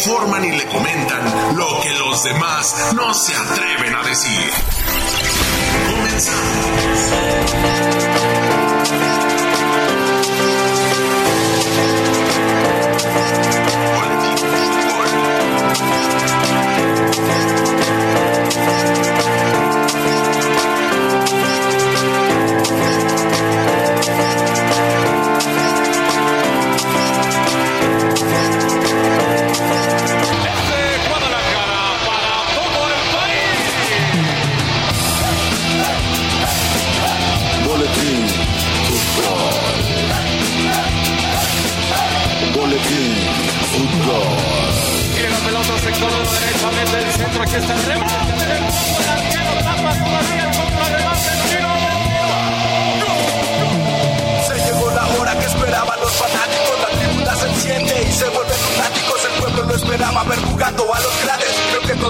informan y le comentan lo que los demás no se atreven a decir.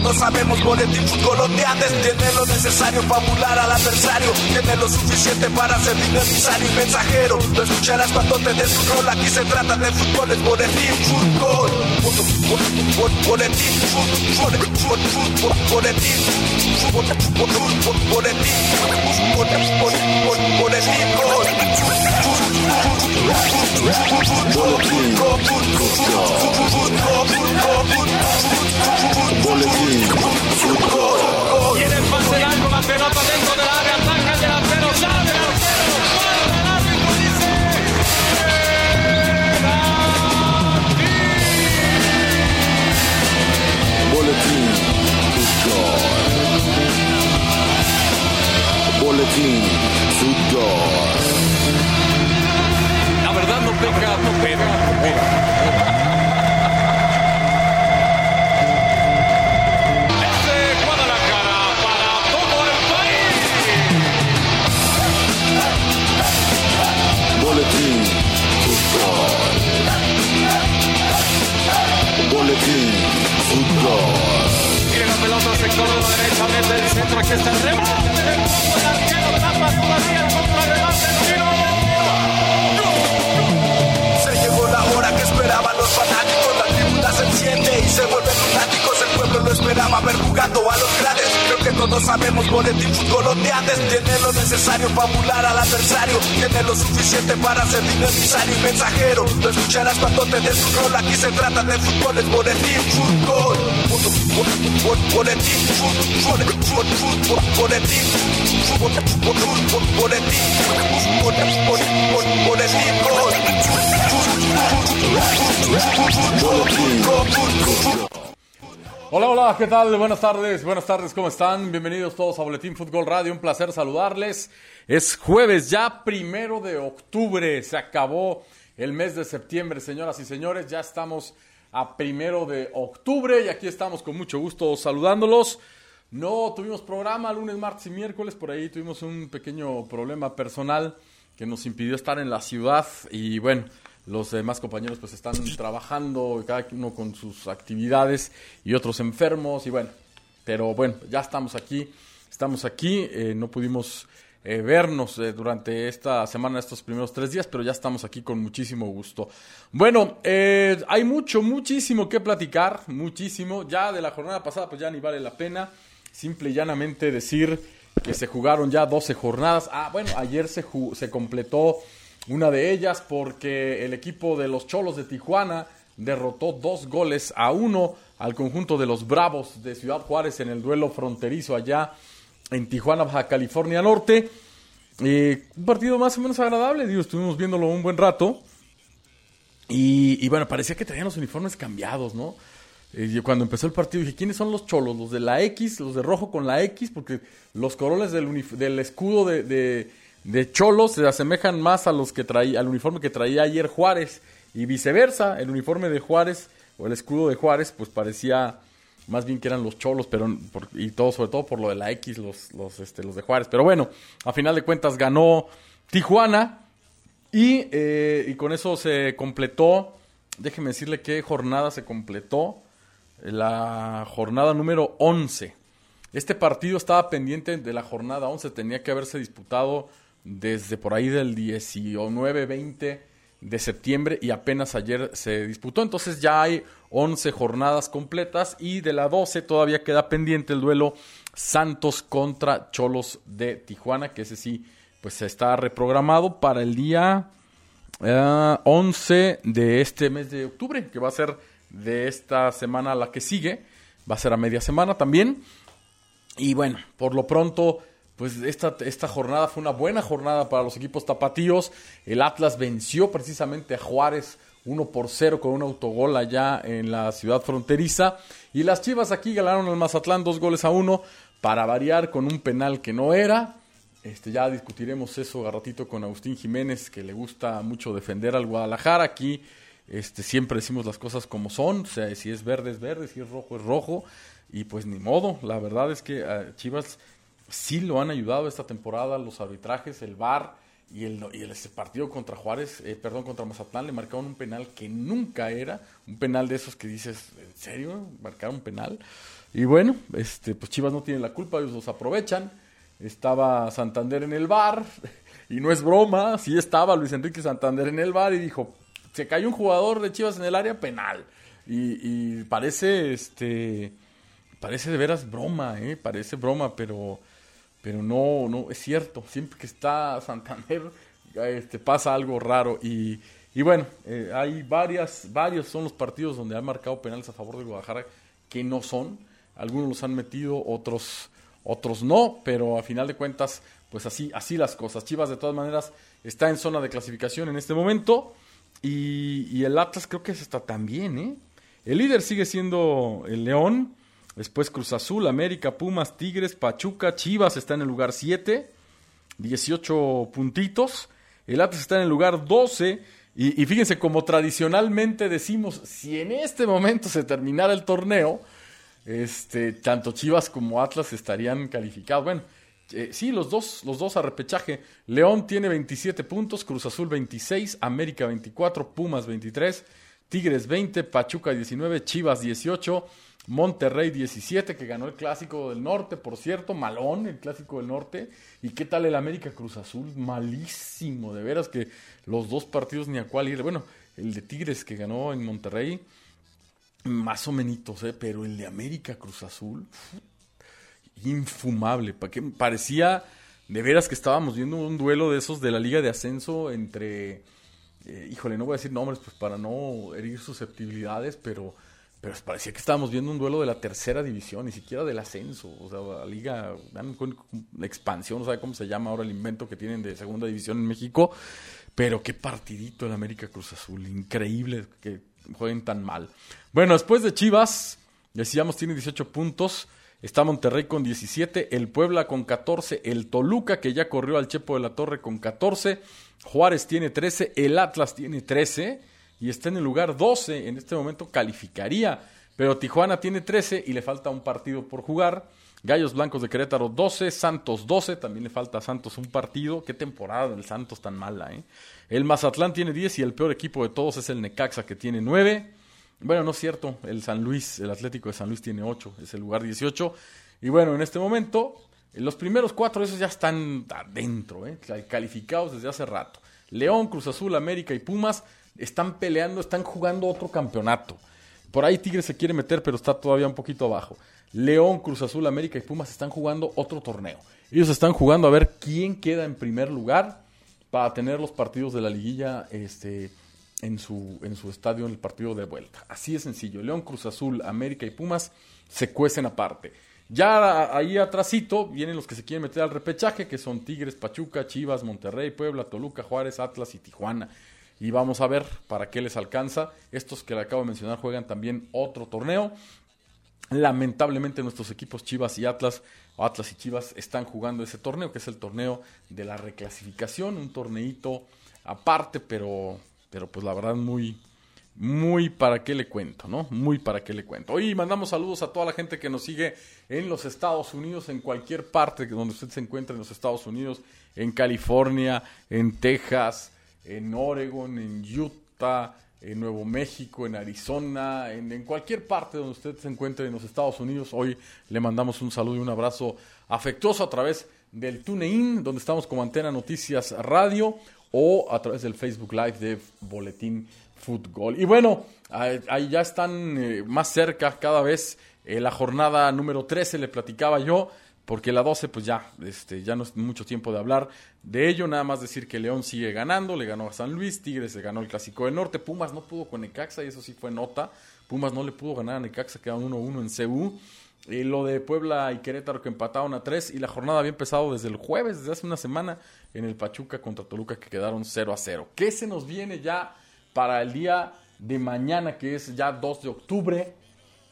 Todos sabemos boletín coloteantes Tiene lo necesario para burlar al adversario. Tiene lo suficiente para ser dinamizario y mensajero. Lo escucharás cuando te des un rol. Aquí se trata de fútbol, es boletín fútbol. Boletín fútbol, fútbol, boletín fútbol, fútbol, boletín Boletín Boletín desde el centro, aquí está el rebote arquero tapa todavía el contrarreloj del tiro del Se llegó la hora que esperaban los fanáticos, la tribuna se enciende y se vuelven lunáticos, el pueblo lo esperaba ver jugando a los todos sabemos boletín fútbol ondeantes. Tiene lo necesario para burlar al adversario. Tiene lo suficiente para ser necesario y mensajero. Lo escucharás cuando te des un rol. Aquí se trata de fútbol, es boletín fútbol. Boletín fútbol, fútbol, boletín fútbol, boletín boletín boletín fútbol. Hola, hola, ¿qué tal? Buenas tardes, buenas tardes, ¿cómo están? Bienvenidos todos a Boletín Fútbol Radio, un placer saludarles. Es jueves, ya primero de octubre, se acabó el mes de septiembre, señoras y señores, ya estamos a primero de octubre y aquí estamos con mucho gusto saludándolos. No tuvimos programa lunes, martes y miércoles, por ahí tuvimos un pequeño problema personal que nos impidió estar en la ciudad y bueno, los demás compañeros pues están trabajando, cada uno con sus actividades y otros enfermos y bueno, pero bueno, ya estamos aquí, estamos aquí, eh, no pudimos eh, vernos eh, durante esta semana, estos primeros tres días, pero ya estamos aquí con muchísimo gusto. Bueno, hay mucho, muchísimo que platicar, muchísimo, ya de la jornada pasada pues ya ni vale la pena, simple y llanamente decir que se jugaron ya 12 jornadas, ah bueno, ayer se, se completó una de ellas porque el equipo de los Cholos de Tijuana derrotó dos goles a uno al conjunto de los Bravos de Ciudad Juárez en el duelo fronterizo allá en Tijuana, Baja California Norte. un partido más o menos agradable, digo, estuvimos viéndolo un buen rato. Y, bueno, parecía que traían los uniformes cambiados, ¿no? cuando empezó el partido dije, ¿quiénes son los cholos? Los de la X, los de rojo con la X, porque los coroles del, escudo de Cholos se asemejan más a los que traía, al uniforme que traía ayer Juárez y viceversa, el uniforme de Juárez o el escudo de Juárez pues parecía más bien que eran los Cholos, pero y todo sobre todo por lo de la X los los este los de Juárez, pero bueno, a final de cuentas ganó Tijuana y, eh, y con eso se completó, déjeme decirle qué jornada se completó, la jornada número 11. Este partido estaba pendiente de la jornada 11, tenía que haberse disputado desde por ahí del 19-20 de septiembre y apenas ayer se disputó. Entonces ya hay 11 jornadas completas y de la 12 todavía queda pendiente el duelo Santos contra Cholos de Tijuana, que ese sí pues está reprogramado para el día 11 eh, de este mes de octubre, que va a ser de esta semana a la que sigue, va a ser a media semana también. Y bueno, por lo pronto pues esta, esta jornada fue una buena jornada para los equipos tapatíos. El Atlas venció precisamente a Juárez 1 por 0 con un autogol allá en la ciudad fronteriza. Y las Chivas aquí ganaron al Mazatlán dos goles a uno para variar con un penal que no era. Este, ya discutiremos eso a ratito con Agustín Jiménez, que le gusta mucho defender al Guadalajara. Aquí este, siempre decimos las cosas como son. O sea, si es verde es verde, si es rojo es rojo. Y pues ni modo. La verdad es que a Chivas sí lo han ayudado esta temporada, los arbitrajes, el VAR y el, el partido contra Juárez, eh, perdón, contra Mazatlán, le marcaron un penal que nunca era, un penal de esos que dices, ¿en serio? ¿Marcaron un penal? Y bueno, este, pues Chivas no tiene la culpa, ellos los aprovechan. Estaba Santander en el bar, y no es broma, sí estaba Luis Enrique Santander en el bar y dijo, se cayó un jugador de Chivas en el área penal. Y, y parece, este, parece de veras broma, ¿eh? Parece broma, pero pero no, no, es cierto, siempre que está Santander este, pasa algo raro y, y bueno, eh, hay varias, varios son los partidos donde han marcado penales a favor de Guadalajara que no son, algunos los han metido, otros, otros no, pero a final de cuentas, pues así, así las cosas. Chivas de todas maneras está en zona de clasificación en este momento y, y el Atlas creo que está también, ¿eh? El líder sigue siendo el León, Después Cruz Azul, América, Pumas, Tigres, Pachuca, Chivas está en el lugar 7, 18 puntitos. El Atlas está en el lugar 12. Y, fíjense, como tradicionalmente decimos, si en este momento se terminara el torneo, este, tanto Chivas como Atlas estarían calificados. Bueno, eh, sí, los dos, los dos a repechaje. León tiene 27 puntos, Cruz Azul 26, América 24, Pumas 23, Tigres 20, Pachuca 19, Chivas 18. Monterrey 17, que ganó el Clásico del Norte, por cierto, malón el Clásico del Norte. ¿Y qué tal el América Cruz Azul? Malísimo, de veras que los dos partidos ni a cuál ir. Bueno, el de Tigres que ganó en Monterrey, más o menos, ¿eh? pero el de América Cruz Azul, infumable. Parecía de veras que estábamos viendo un duelo de esos de la Liga de Ascenso entre, eh, híjole, no voy a decir nombres pues para no herir susceptibilidades, pero pero parecía que estábamos viendo un duelo de la tercera división, ni siquiera del ascenso. O sea, la liga, la expansión, no sabe cómo se llama ahora el invento que tienen de segunda división en México. Pero qué partidito el América Cruz Azul. Increíble que jueguen tan mal. Bueno, después de Chivas, decíamos, tiene 18 puntos. Está Monterrey con 17, el Puebla con 14, el Toluca que ya corrió al Chepo de la Torre con 14, Juárez tiene 13, el Atlas tiene 13 y está en el lugar 12, en este momento calificaría, pero Tijuana tiene 13 y le falta un partido por jugar. Gallos Blancos de Querétaro 12, Santos 12, también le falta a Santos un partido. Qué temporada del Santos tan mala, ¿eh? El Mazatlán tiene 10 y el peor equipo de todos es el Necaxa que tiene 9. Bueno, no es cierto, el San Luis, el Atlético de San Luis tiene 8, es el lugar 18. Y bueno, en este momento, los primeros cuatro esos ya están adentro, ¿eh? calificados desde hace rato. León, Cruz Azul, América y Pumas están peleando, están jugando otro campeonato. Por ahí Tigres se quiere meter, pero está todavía un poquito abajo. León, Cruz Azul, América y Pumas están jugando otro torneo. Ellos están jugando a ver quién queda en primer lugar para tener los partidos de la liguilla este, en, su, en su estadio en el partido de vuelta. Así de sencillo. León, Cruz Azul, América y Pumas se cuecen aparte. Ya ahí atrásito vienen los que se quieren meter al repechaje, que son Tigres, Pachuca, Chivas, Monterrey, Puebla, Toluca, Juárez, Atlas y Tijuana y vamos a ver para qué les alcanza. Estos que le acabo de mencionar juegan también otro torneo. Lamentablemente nuestros equipos Chivas y Atlas, o Atlas y Chivas, están jugando ese torneo, que es el torneo de la reclasificación, un torneito aparte, pero, pero pues la verdad muy, muy para qué le cuento, ¿no? Muy para qué le cuento. Hoy mandamos saludos a toda la gente que nos sigue en los Estados Unidos, en cualquier parte donde usted se encuentre en los Estados Unidos, en California, en Texas, en Oregon, en Utah, en Nuevo México, en Arizona, en, cualquier parte donde usted se encuentre en los Estados Unidos. Hoy le mandamos un saludo y un abrazo afectuoso a través del TuneIn, donde estamos como Antena Noticias Radio, o a través del Facebook Live de Boletín Fútbol. Y bueno, ahí ya están eh, más cerca cada vez eh, la jornada número 13, le platicaba yo, porque la 12 pues ya, este, ya no es mucho tiempo de hablar de ello, nada más decir que León sigue ganando, le ganó a San Luis, Tigres se ganó el Clásico del Norte, Pumas no pudo con Necaxa y eso sí fue nota, Pumas no le pudo ganar a Necaxa, quedaron 1-1 en CU. Y lo de Puebla y Querétaro que empataron a 3 y la jornada había empezado desde el jueves, desde hace una semana, en el Pachuca contra Toluca que quedaron 0 a 0. ¿Qué se nos viene ya para el día de mañana, que es ya 2 de octubre?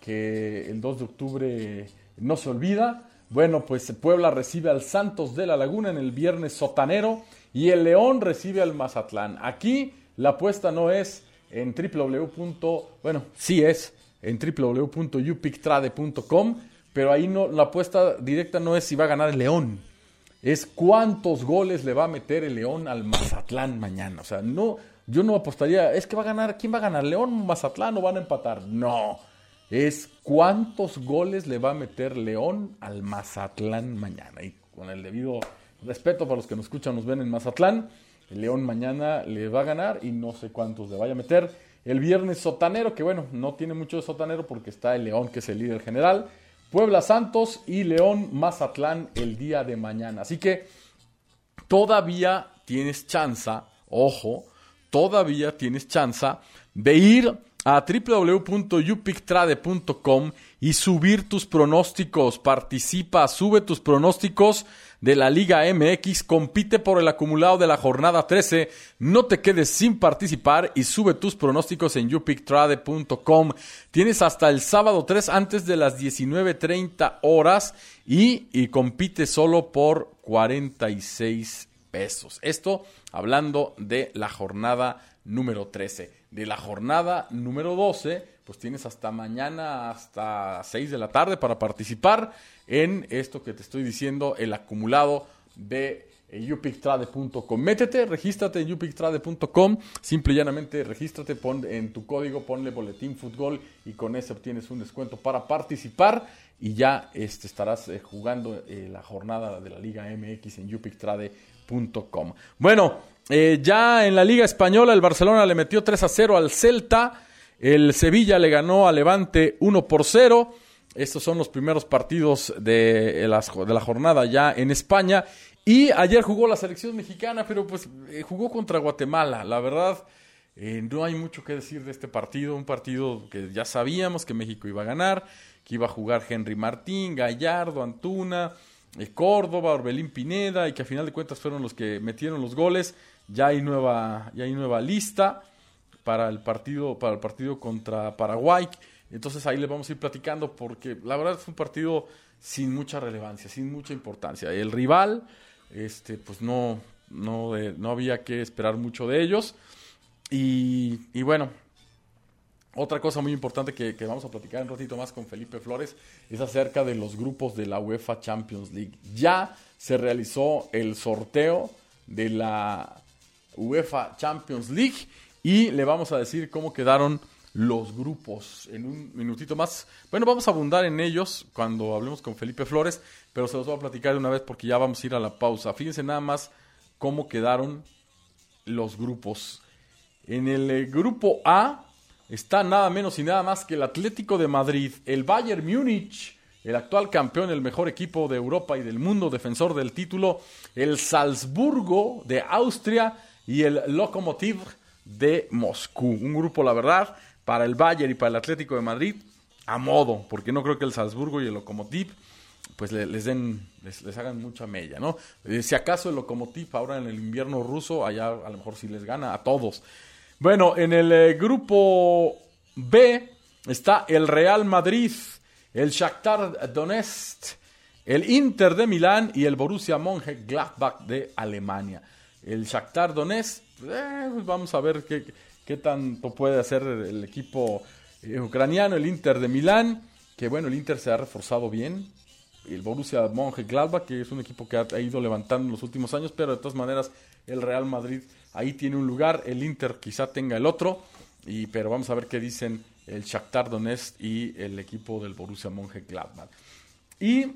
Que el 2 de octubre no se olvida. Bueno, pues Puebla recibe al Santos de la Laguna en el viernes sotanero y el León recibe al Mazatlán. Aquí la apuesta no es en www. Bueno, sí es en www.upictrade.com, pero ahí no, la apuesta directa no es si va a ganar el León, es cuántos goles le va a meter el León al Mazatlán mañana. O sea, no, yo no apostaría, es que va a ganar, ¿quién va a ganar? ¿León, Mazatlán o van a empatar? No, es cuántos goles le va a meter León al Mazatlán mañana. Y con el debido respeto para los que nos escuchan, nos ven en Mazatlán, el León mañana le va a ganar y no sé cuántos le vaya a meter. El viernes sotanero, que bueno, no tiene mucho de sotanero porque está el León, que es el líder general. Puebla Santos y León Mazatlán el día de mañana. Así que todavía tienes chance, ojo, todavía tienes chance de ir a www.upictrade.com y subir tus pronósticos. Participa, sube tus pronósticos de la Liga MX, compite por el acumulado de la jornada 13, no te quedes sin participar y sube tus pronósticos en upictrade.com. Tienes hasta el sábado 3 antes de las 19.30 horas y, y compite solo por 46 pesos. Esto hablando de la jornada número 13. De la jornada número 12, pues tienes hasta mañana, hasta 6 de la tarde para participar en esto que te estoy diciendo, el acumulado de eh, upictrade.com. Métete, regístrate en upictrade.com, simple y llanamente regístrate, pon en tu código, ponle boletín fútbol y con ese obtienes un descuento para participar y ya este, estarás eh, jugando eh, la jornada de la Liga MX en upictrade.com. Bueno, ya en la Liga Española el Barcelona le metió 3 a 0 al Celta, el Sevilla le ganó a Levante 1 por 0. Estos son los primeros partidos de, la jornada ya en España. Y ayer jugó la selección mexicana, pero pues eh, jugó contra Guatemala. La verdad, eh, no hay mucho que decir de este partido. Un partido que ya sabíamos que México iba a ganar, que iba a jugar Henry Martín, Gallardo, Antuna, eh, Córdoba, Orbelín Pineda, y que a final de cuentas fueron los que metieron los goles. Ya hay nueva, ya hay nueva lista para el partido, para el partido contra Paraguay. Entonces ahí le vamos a ir platicando porque la verdad es un partido sin mucha relevancia, sin mucha importancia. El rival, este, pues no, no, no había que esperar mucho de ellos. Y, y bueno, otra cosa muy importante que, vamos a platicar un ratito más con Felipe Flores es acerca de los grupos de la UEFA Champions League. Ya se realizó el sorteo de la UEFA Champions League y le vamos a decir cómo quedaron los grupos en un minutito más. Bueno, vamos a abundar en ellos cuando hablemos con Felipe Flores, pero se los voy a platicar de una vez porque ya vamos a ir a la pausa. Fíjense nada más cómo quedaron los grupos. En el eh, grupo A está nada menos y nada más que el Atlético de Madrid, el Bayern Múnich, el actual campeón, el mejor equipo de Europa y del mundo, defensor del título, el Salzburgo de Austria y el Lokomotiv de Moscú. Un grupo, la verdad, para el Bayern y para el Atlético de Madrid a modo, porque no creo que el Salzburgo y el Lokomotiv pues les den, les, hagan mucha mella, ¿no? Eh, si acaso el Lokomotiv ahora en el invierno ruso, allá a lo mejor sí les gana a todos. Bueno, en el eh, grupo B está el Real Madrid, el Shakhtar Donetsk, el Inter de Milán y el Borussia Mönchengladbach de Alemania. El Shakhtar Donetsk, eh, pues vamos a ver qué, tanto puede hacer el equipo eh, ucraniano, el Inter de Milán, que bueno, el Inter se ha reforzado bien, el Borussia Mönchengladbach, que es un equipo que ha, ido levantando en los últimos años, pero de todas maneras el Real Madrid ahí tiene un lugar, el Inter quizá tenga el otro, y, pero vamos a ver qué dicen el Shakhtar Donetsk y el equipo del Borussia Mönchengladbach. Y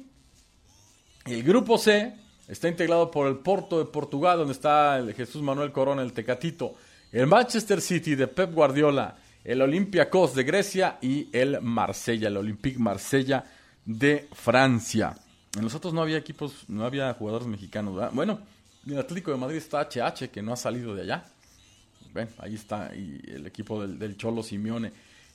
el grupo C está integrado por el Porto de Portugal, donde está el Jesús Manuel Corona, el Tecatito, el Manchester City de Pep Guardiola, el Olympiacos de Grecia y el Marsella, el Olympique Marsella de Francia. En los otros no había equipos, no había jugadores mexicanos. ¿verdad? Bueno, el Atlético de Madrid está HH, que no ha salido de allá. Bueno, ahí está el equipo del, del Cholo Simeone.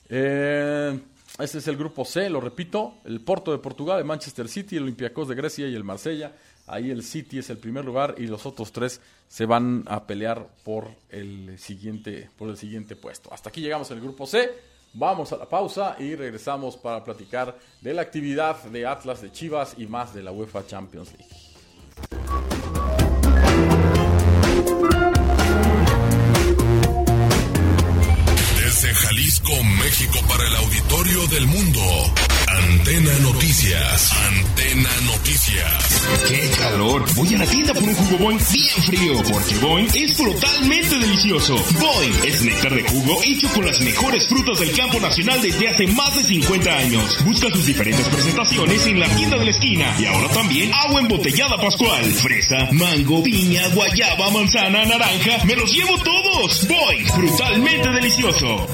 Eh, este es el grupo C, lo repito, el Porto de Portugal, el Manchester City, el Olympiacos de Grecia y el Marsella. Ahí el City es el primer lugar y los otros tres se van a pelear por el siguiente, por el siguiente puesto. Hasta aquí llegamos el grupo C. Vamos a la pausa y regresamos para platicar de la actividad de Atlas de Chivas y más de la UEFA Champions League. Desde Jalisco, México, para el auditorio del mundo. Antena Noticias. Antena Noticias. ¡Qué calor! Voy a la tienda por un jugo Boing bien frío, porque Boing es totalmente delicioso. Boing es néctar de jugo hecho con las mejores frutas del campo nacional desde hace más de 50 años. Busca sus diferentes presentaciones en la tienda de la esquina. Y ahora también agua embotellada pascual. Fresa, mango, piña, guayaba, manzana, naranja. ¡Me los llevo todos! Boing, brutalmente delicioso.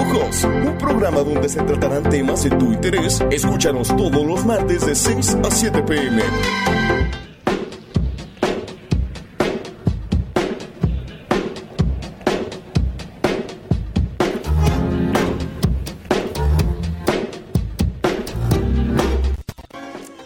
Un programa donde se tratarán temas de tu interés. Escúchanos todos los martes de 6 a 7 pm.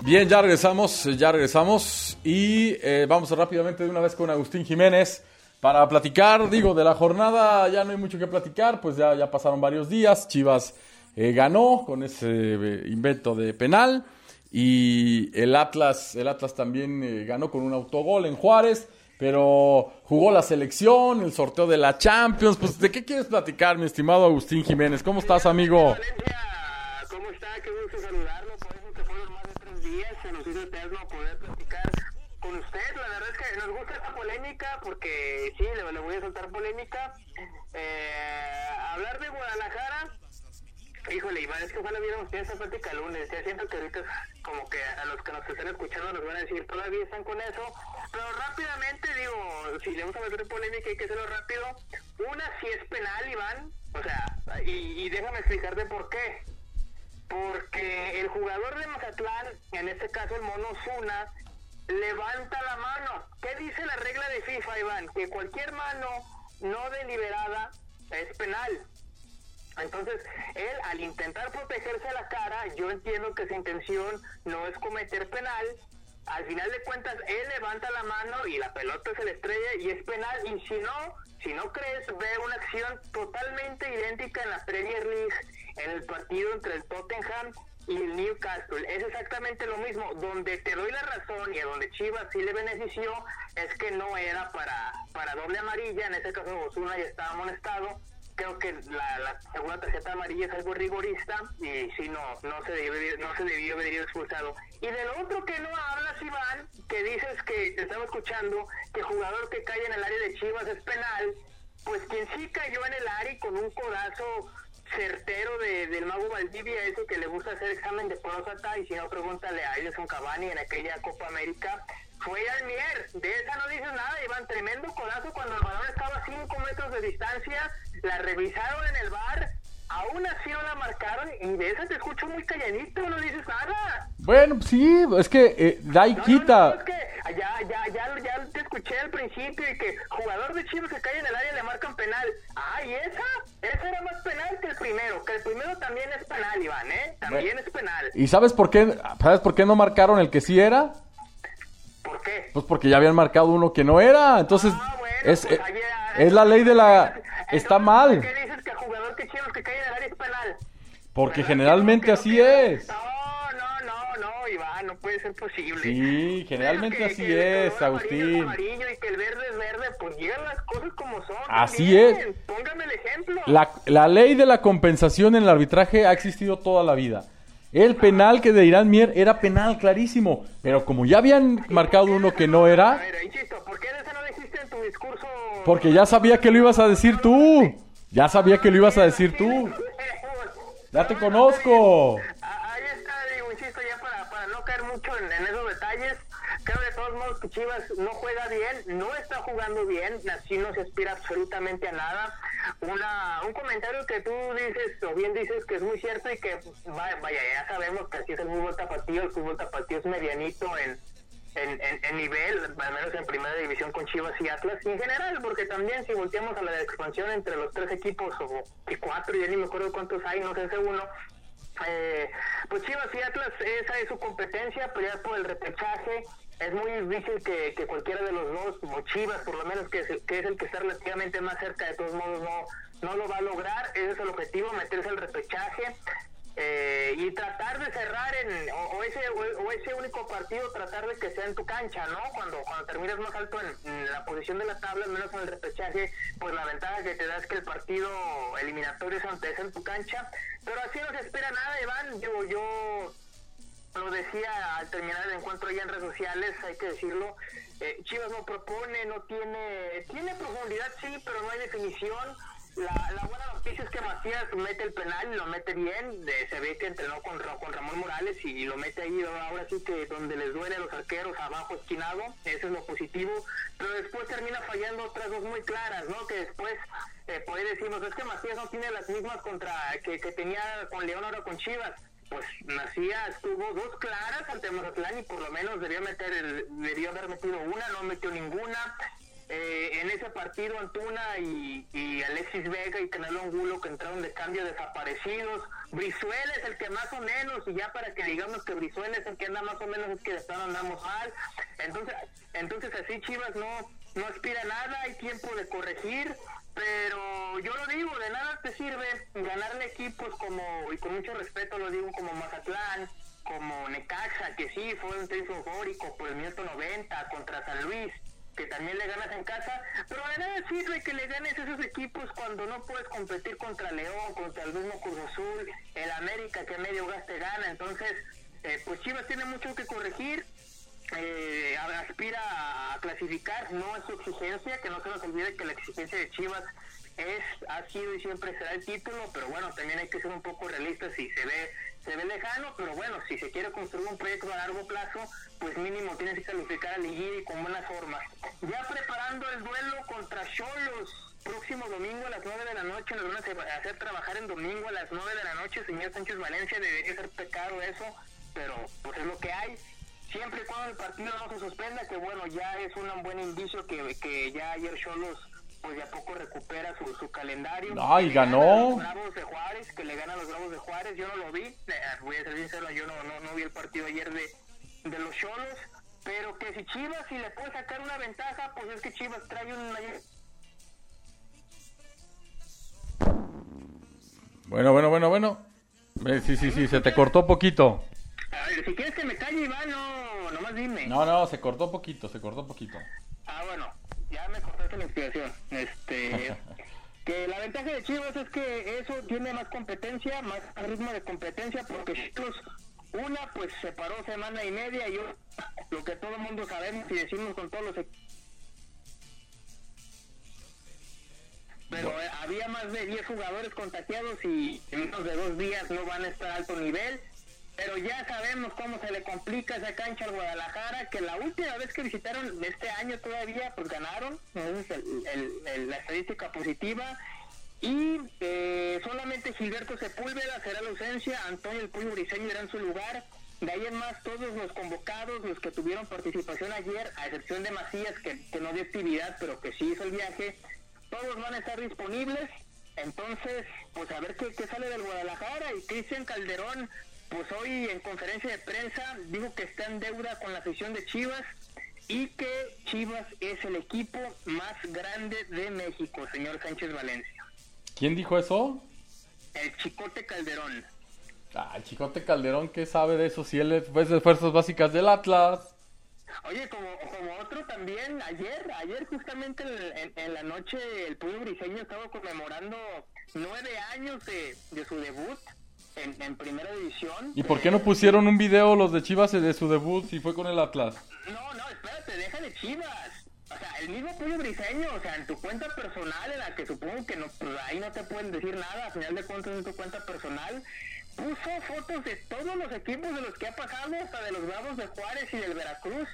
Bien, ya regresamos, ya regresamos y eh, vamos rápidamente de una vez con Agustín Jiménez para platicar, digo, de la jornada ya no hay mucho que platicar, pues ya, ya pasaron varios días, Chivas eh, ganó con ese eh, invento de penal y el Atlas, el Atlas también eh, ganó con un autogol en Juárez, pero jugó la selección, el sorteo de la Champions, pues ¿de qué quieres platicar, mi estimado Agustín Jiménez? ¿Cómo estás, amigo? ¿cómo está? Qué gusto saludarlo. Por eso que fueron más de tres días. Se nos hizo eterno poder platicar con usted. La verdad es que nos gusta esta polémica porque sí, le, le voy a soltar polémica. Eh, hablar de Guadalajara. Híjole, Iván, es que ojalá viéramos bien esa plática el lunes. Ya siento que ahorita como que a los que nos están escuchando nos van a decir todavía están con eso. Pero rápidamente digo, si le vamos a meter polémica hay que hacerlo rápido. Una si es penal, Iván. O sea, y, y déjame explicarte por qué. Porque el jugador de Mazatlán, en este caso el Mono Zuna, levanta la mano. ¿Qué dice la regla de FIFA, Iván? Que cualquier mano no deliberada es penal. Entonces, él al intentar protegerse la cara, yo entiendo que su intención no es cometer penal. Al final de cuentas, él levanta la mano y la pelota se le estrella y es penal. Y si no, si no crees, ve una acción totalmente idéntica en la Premier League, en el partido entre el Tottenham y el Newcastle. Es exactamente lo mismo. Donde te doy la razón y a donde Chivas sí le benefició es que no era para, para doble amarilla. En este caso, Osuna ya estaba amonestado. Creo que la, segunda tarjeta amarilla es algo rigorista y sí, no, no se debió, no se debió haber expulsado. Y de lo otro que no hablas, Iván, que dices que te estaba escuchando, que jugador que cae en el área de Chivas es penal, pues quien sí cayó en el área y con un codazo certero de, del mago Valdivia, ese que le gusta hacer examen de próstata, y si no, pregúntale a Edson Cavani en aquella Copa América, fue Almier. De esa no dices nada, Iván. Tremendo codazo cuando el balón estaba a 5 metros de distancia, la revisaron en el bar, aún así no la marcaron, y de esa te escucho muy calladito, no dices nada. Bueno, sí, es que eh, da y No, quita. no, es que ya, ya, ya, ya te escuché al principio y que jugador de Chivas que cae en el área le marcan penal. Ah, y esa, esa era más penal que el primero, que el primero también es penal, Iván, ¿eh? También es penal. ¿Y sabes por qué? ¿Sabes por qué no marcaron el que sí era? ¿Por qué? Pues porque ya habían marcado uno que no era. Entonces, Ah, bueno, es, pues eh, ah, es la ley de la... Está mal. Porque generalmente ¿Que no así es. No, no, no, no, Iván, no puede ser posible. Sí, generalmente así es, el Agustín. amarillo y que el verde es verde, pues llegan las cosas como son. Así es. Póngame el ejemplo. La, la ley de la compensación en el arbitraje ha existido toda la vida. El penal que de Irán Mier era penal, clarísimo. Pero como ya habían marcado uno que no A era, ver, insisto, ¿por qué esa no dijiste en tu discurso? porque ya sabía que lo ibas a decir tú. Ya sabía que lo ibas a decir tú. Ya te conozco. Ah, Ahí está, digo, insisto, ya para, para no caer mucho en, esos detalles. que Chivas no juega bien, no está jugando bien, así no se aspira absolutamente a nada. Una, un comentario que tú dices, o bien dices que es muy cierto y que, vaya, ya sabemos que así es el fútbol tapatío, el fútbol tapatío es medianito en, en, nivel, al menos en primera división con Chivas y Atlas, y en general, porque también si volteamos a la expansión entre los tres equipos, o cuatro, ya ni me acuerdo cuántos hay, no sé, ese uno, eh, pues Chivas y Atlas, esa es su competencia, pelear por el repechaje. Es muy difícil que, cualquiera de los dos, como Chivas por lo menos, que es, que es el que está relativamente más cerca, de todos modos no, no lo va a lograr. Ese es el objetivo, meterse al repechaje. Eh, y tratar de cerrar en o, ese o, ese único partido tratar de que sea en tu cancha no cuando cuando terminas más alto en, la posición de la tabla menos en el repechaje pues la ventaja que te da es que el partido eliminatorio es en tu cancha. Pero así no se espera nada Iván. Yo yo lo decía al terminar el encuentro ya en redes sociales hay que decirlo eh, Chivas no propone no tiene tiene profundidad sí pero no hay definición la, buena noticia es que Macías mete el penal lo mete bien. se ve que entrenó con, con Ramón Morales y, lo mete ahí ahora sí que donde les duele a los arqueros abajo esquinado. Eso es lo positivo. Pero después termina fallando otras dos muy claras, ¿no? Que después eh, por ahí decimos, es que Macías no tiene las mismas contra que, que tenía con León ahora con Chivas pues Macías tuvo dos claras ante Mazatlán y por lo menos debió meter el, debió haber metido una, no metió ninguna. Eh, en ese partido Antuna y, Alexis Vega y Canelo Angulo que entraron de cambio desaparecidos. Brizuela es el que más o menos, y ya para que digamos que Brizuela es el que anda más o menos, es que de plano andamos mal. Entonces, entonces así Chivas no, no aspira a nada, hay tiempo de corregir, pero yo lo digo, de nada te sirve ganarle equipos como, y con mucho respeto lo digo, como Mazatlán, como Necaxa, que sí, fue un triunfo eufórico por el minuto 90 contra San Luis que también le ganas en casa, pero de nada sirve que le ganes esos equipos cuando no puedes competir contra León, contra el mismo Cruz Azul, el América que medio gaste gana, entonces eh, pues Chivas tiene mucho que corregir, eh, aspira a clasificar, no es su exigencia, que no se nos olvide que la exigencia de Chivas es, ha sido y siempre será el título, pero bueno, también hay que ser un poco realistas y se ve se ve lejano, pero bueno, si se quiere construir un proyecto a largo plazo, pues mínimo tienes que calificar a Liguiri con buenas formas. Ya preparando el duelo contra Cholos, próximo domingo a las 9 de la noche, nos van a hacer trabajar en domingo a las 9 de la noche, señor Sánchez Valencia, debería ser pecado eso, pero pues es lo que hay. Siempre y cuando el partido no se suspenda, que bueno, ya es un buen indicio que, que ya ayer Cholos pues de a poco recupera su, su calendario. Ay, ganó. Los Bravos de Juárez, que le gana a los Bravos de Juárez, yo no lo vi, eh, voy a ser sincero, yo no, no, no vi el partido ayer de, de los Cholos, pero que si Chivas si le puede sacar una ventaja, pues es que Chivas trae un Bueno, bueno, bueno, bueno. Eh, sí, sí, sí, se te cortó poquito. A ver, si quieres que me calle, Iván, no, nomás dime. No, no, se cortó poquito, se cortó poquito. Ah, bueno, ya me cortaste la inspiración. Este, que la ventaja de Chivas es que eso tiene más competencia, más ritmo de competencia, porque Chivas, una, pues se paró semana y media, y yo, lo que todo el mundo sabemos y decimos con todos los pero eh, había más de 10 jugadores contagiados y en menos de dos días no van a estar a alto nivel. Pero ya sabemos cómo se le complica esa cancha al Guadalajara, que la última vez que visitaron este año todavía, pues ganaron, es el, la estadística positiva, y eh, solamente Gilberto Sepúlveda será la ausencia, Antonio El Puño Briseño irá en su lugar, de ahí en más todos los convocados, los que tuvieron participación ayer, a excepción de Macías, que, no dio actividad, pero que sí hizo el viaje, todos van a estar disponibles, entonces, pues a ver qué, qué sale del Guadalajara, y Cristian Calderón pues hoy en conferencia de prensa dijo que está en deuda con la afición de Chivas y que Chivas es el equipo más grande de México, señor Sánchez Valencia. ¿Quién dijo eso? El Chicote Calderón. Ah, el Chicote Calderón, ¿qué sabe de eso? Si él es de fuerzas básicas del Atlas. Oye, como, como otro también, ayer, ayer justamente en, la noche el pueblo briseño estaba conmemorando nueve años de, de su debut en, primera división. ¿Y por qué no pusieron un video los de Chivas de su debut si fue con el Atlas? No, no, espérate, deja de Chivas. El mismo Pollo Briseño, o sea, en tu cuenta personal, en la que supongo que no, pues ahí no te pueden decir nada, a final de cuentas en tu cuenta personal, puso fotos de todos los equipos de los que ha pasado, hasta de los Bravos de Juárez y del Veracruz.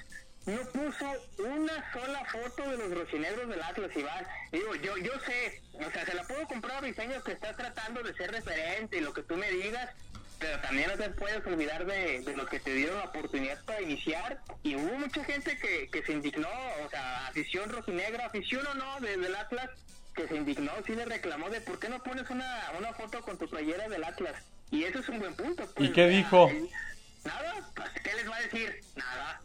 no puso una sola foto de los rojinegros del Atlas, Iván. Digo, yo, yo sé, o sea, se la puedo comprar a Briseño que está tratando de ser referente y lo que tú me digas, pero también no te puedes olvidar de, de los que te dieron la oportunidad para iniciar. Y hubo mucha gente que, que se indignó, o sea, afición rojinegra, afición o no, desde el Atlas, que se indignó, sí le reclamó de por qué no pones una, una foto con tu playera del Atlas. Y eso es un buen punto. pues, ¿Y qué dijo? Nada, pues, ¿qué les va a decir? Nada.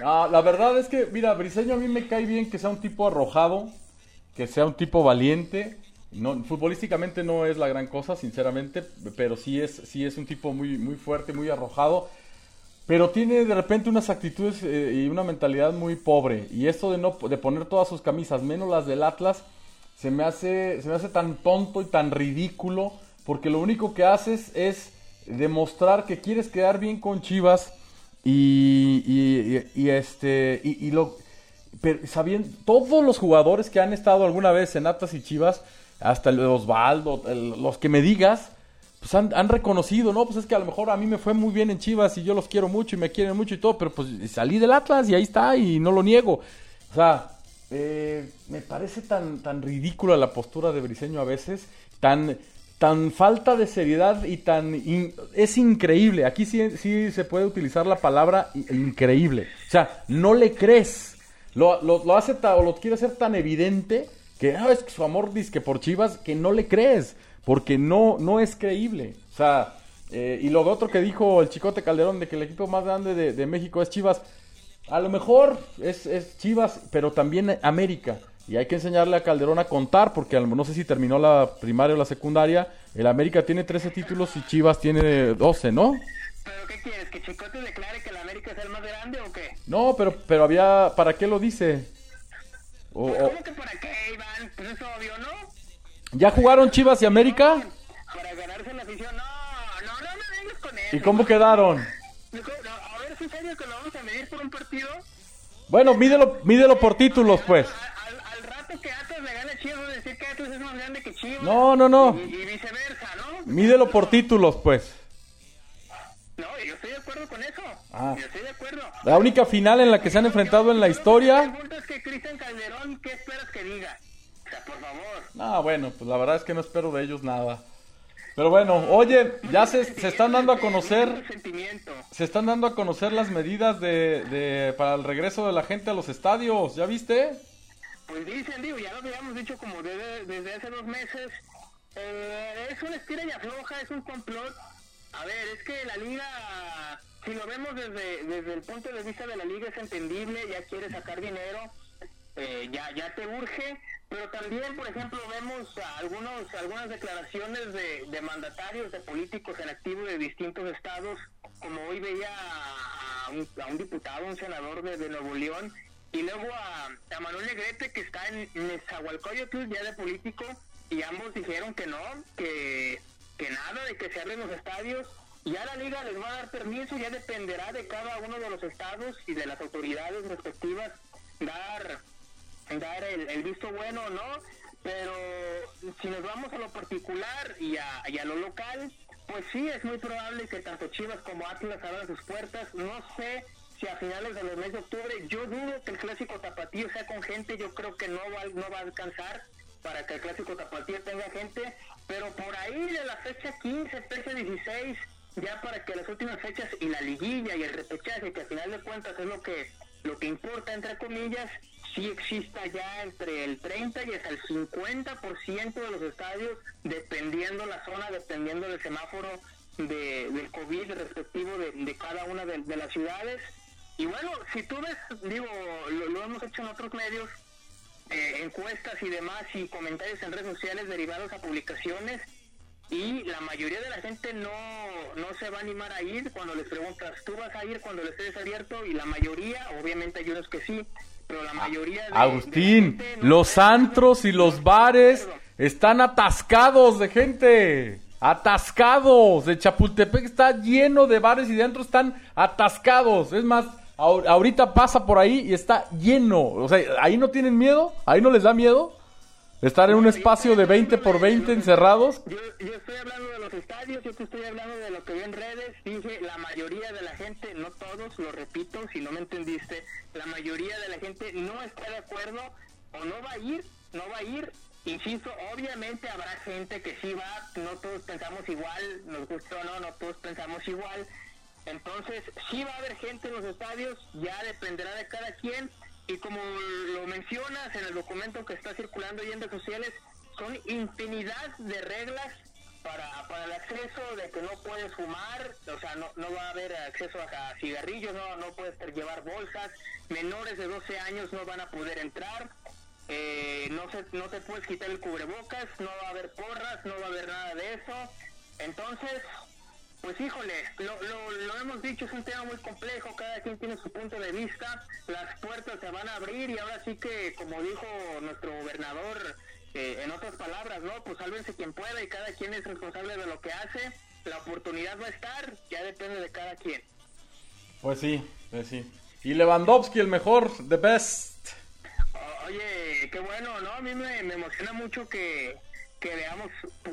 No, la verdad es que, mira, Briseño a mí me cae bien que sea un tipo arrojado, que sea un tipo valiente. No, futbolísticamente no es la gran cosa, sinceramente, pero sí es, sí es un tipo muy, muy fuerte, muy arrojado. Pero tiene de repente unas actitudes eh, y una mentalidad muy pobre. Y esto de no de poner todas sus camisas, menos las del Atlas, se me hace, se me hace tan tonto y tan ridículo. Porque lo único que haces es demostrar que quieres quedar bien con Chivas. Y, y- este. Y, lo. Sabiendo, todos los jugadores que han estado alguna vez en Atlas y Chivas, hasta el Osvaldo, los que me digas, pues han, reconocido, ¿no? Pues es que a lo mejor a mí me fue muy bien en Chivas y yo los quiero mucho y me quieren mucho y todo, pero pues salí del Atlas y ahí está y no lo niego. O sea, eh, me parece tan, tan ridícula la postura de Briseño a veces, tan, tan falta de seriedad y tan... es increíble, aquí sí, sí se puede utilizar la palabra increíble. O sea, no le crees. Lo, lo, hace o lo quiere hacer tan evidente que ah, es que su amor dice por Chivas que no le crees, porque no, no es creíble. O sea, eh, y lo otro que dijo el Chicote Calderón de que el equipo más grande de, de México es Chivas, a lo mejor es, es Chivas, pero también América. Y hay que enseñarle a Calderón a contar, porque no sé si terminó la primaria o la secundaria. El América tiene 13 títulos y Chivas tiene 12, ¿no? ¿Pero qué quieres? ¿Que Chicote declare que el América es el más grande o qué? No, pero, pero había... ¿Para qué lo dice? O- Pues, o- ¿Cómo que para qué, Iván? Pues es obvio, ¿no? ¿Ya jugaron Chivas y América? Para ganarse la afición. No, no, no me vengas con eso. ¿Y cómo quedaron? No, A ver, ¿es serio que lo vamos a medir por un partido? Bueno, mídelo, mídelo por títulos, pues. Al, al- al rato que Atlas le gane a Chivas, voy a decir que Atlas es más grande que Chivas. No, no, no. Y, y viceversa, ¿no? Mídelo por títulos, pues. No, yo estoy de acuerdo con eso. Ah. Yo estoy de acuerdo. La única final en la que se han enfrentado en la historia. Que Cristian Calderón, ¿qué esperas que diga? O sea, por favor. No, bueno, pues la verdad es que no espero de ellos nada. Pero bueno, oye, ya se, se están dando a conocer, se están dando a conocer las medidas de, de- para el regreso de la gente a los estadios, ¿ya viste? Pues dicen, digo, ya lo habíamos dicho como desde, desde hace dos meses. Eh, es una estira y afloja, es un complot. A ver, es que la liga, si lo vemos desde, desde el punto de vista de la liga, es entendible, ya quiere sacar dinero, eh, ya, ya te urge, pero también, por ejemplo, vemos algunos, algunas declaraciones de, de mandatarios, de políticos en activo de distintos estados, como hoy veía a, a un, a un diputado, un senador de, de Nuevo León, y luego a, a Manuel Negrete, que está en Nezahualcóyotl, ya de político, y ambos dijeron que no, que, que nada de que se abren los estadios. Ya la liga les va a dar permiso, ya dependerá de cada uno de los estados y de las autoridades respectivas dar dar el, el visto bueno o no, pero si nos vamos a lo particular y a, y a lo local, pues sí, es muy probable que tanto Chivas como Atlas abran sus puertas. No sé si a finales de los meses de octubre, yo dudo que el clásico tapatío sea con gente, yo creo que no va, no va a alcanzar para que el clásico tapatío tenga gente, pero por ahí de la fecha 15, fecha 16, ya para que las últimas fechas y la liguilla y el repechaje, que al final de cuentas es lo que lo que importa entre comillas, sí exista ya entre el 30 y hasta el 50% de los estadios, dependiendo la zona, dependiendo del semáforo de, del COVID respectivo de, de cada una de, las ciudades. Y bueno, si tú ves, digo, lo, lo hemos hecho en otros medios, eh, encuestas y demás y comentarios en redes sociales derivados a publicaciones y la mayoría de la gente no, no se va a animar a ir cuando les preguntas, ¿tú vas a ir cuando el estadio es abierto? Y la mayoría, obviamente hay unos que sí, pero la mayoría de, Agustín, de no los de antros y los de bares están atascados de gente. Atascados. El Chapultepec está lleno de bares y de antros están atascados. Es más, ahorita pasa por ahí y está lleno. O sea, ahí no tienen miedo, ahí no les da miedo. Estar en un espacio de 20 por 20 encerrados. Yo, estoy hablando de los estadios, yo te estoy hablando de lo que vi en redes. Dije, la mayoría de la gente, no todos, lo repito, si no me entendiste, la mayoría de la gente no está de acuerdo o no va a ir, no va a ir. Insisto, obviamente habrá gente que sí va, no todos pensamos igual, nos gusta o no, no todos pensamos igual. Entonces, sí va a haber gente en los estadios, ya dependerá de cada quien. Y como lo mencionas en el documento que está circulando ahí en redes sociales, son infinidad de reglas para, para el acceso de que no puedes fumar, o sea, no, no va a haber acceso a, a cigarrillos, no, no puedes llevar bolsas, menores de 12 años no van a poder entrar, eh, no, se, no te puedes quitar el cubrebocas, no va a haber porras, no va a haber nada de eso. Entonces, pues híjole, lo, lo, lo hemos dicho, es un tema muy complejo, cada quien tiene su punto de vista, las puertas se van a abrir y ahora sí que, como dijo nuestro gobernador, eh, en otras palabras, ¿no? Pues sálvense quien pueda y cada quien es responsable de lo que hace, la oportunidad va a estar, ya depende de cada quien. Pues sí, pues sí. Y Lewandowski, el mejor, the best. O- Oye, qué bueno, ¿no? A mí me, me emociona mucho que, que veamos,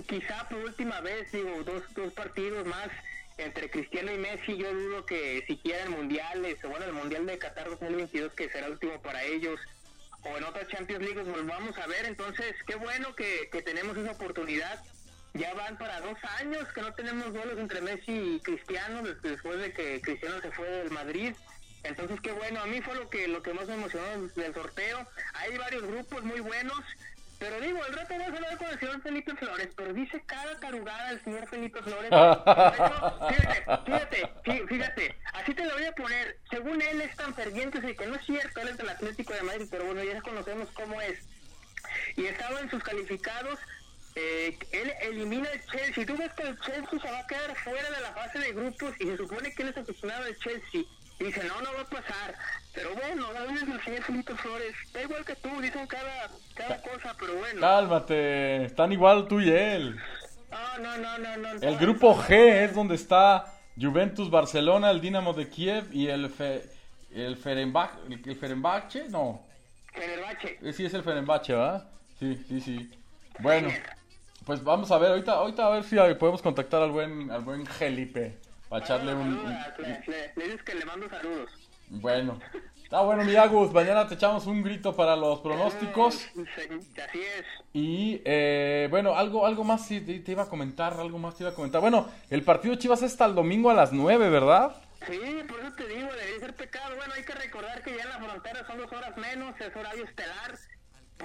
quizá por última vez, digo, dos, dos partidos más entre Cristiano y Messi. Yo dudo que siquiera en mundiales, o bueno, el Mundial de Qatar 2022, que será el último para ellos, o en otras Champions League, volvamos a ver. Entonces, qué bueno que, que tenemos esa oportunidad. Ya van para dos años que no tenemos duelos entre Messi y Cristiano des- después de que Cristiano se fue del Madrid. Entonces, qué bueno. A mí fue lo que lo que más me emocionó del sorteo. Hay varios grupos muy buenos. Pero digo, el no se lo da con el señor Felipe Flores, pero dice cada tarugada el señor Felipe Flores. Eso, fíjate, fíjate, fí- fíjate, así te lo voy a poner. Según él es tan ferviente, sí, que no es cierto, él es del Atlético de Madrid, pero bueno, ya conocemos cómo es. Y estaba en sus calificados, eh, él elimina el Chelsea. Tú ves que el Chelsea se va a quedar fuera de la fase de grupos y se supone que él es aficionado del Chelsea. Dice, no, no va a pasar. Pero bueno, a veces el señor Felipe Flores, da igual que tú, dicen cada, cada cosa, pero bueno. Cálmate, están igual tú y él. No, no, no, no, no. El grupo G es donde está Juventus, Barcelona, el Dinamo de Kiev y el Fe, el Ferenbach, el, el Ferenbache, no, Fenerbahce. Eh, sí es el Ferenbache, ¿verdad? Sí, sí, sí. Bueno, pues vamos a ver, ahorita, ahorita a ver si podemos contactar al buen, al buen Gelipe para echarle un, le, le- le dices que le mando saludos. bueno. Está bueno, mi Agus, mañana te echamos un grito para los pronósticos. Sí, Así es. Y eh, bueno, algo, algo más sí, te, iba a comentar, algo más te iba a comentar. Bueno, el partido Chivas es hasta el domingo a las 9, ¿verdad? Sí, por eso te digo, debería ser pecado. Bueno, hay que recordar que ya en la frontera son dos horas menos, es horario estelar,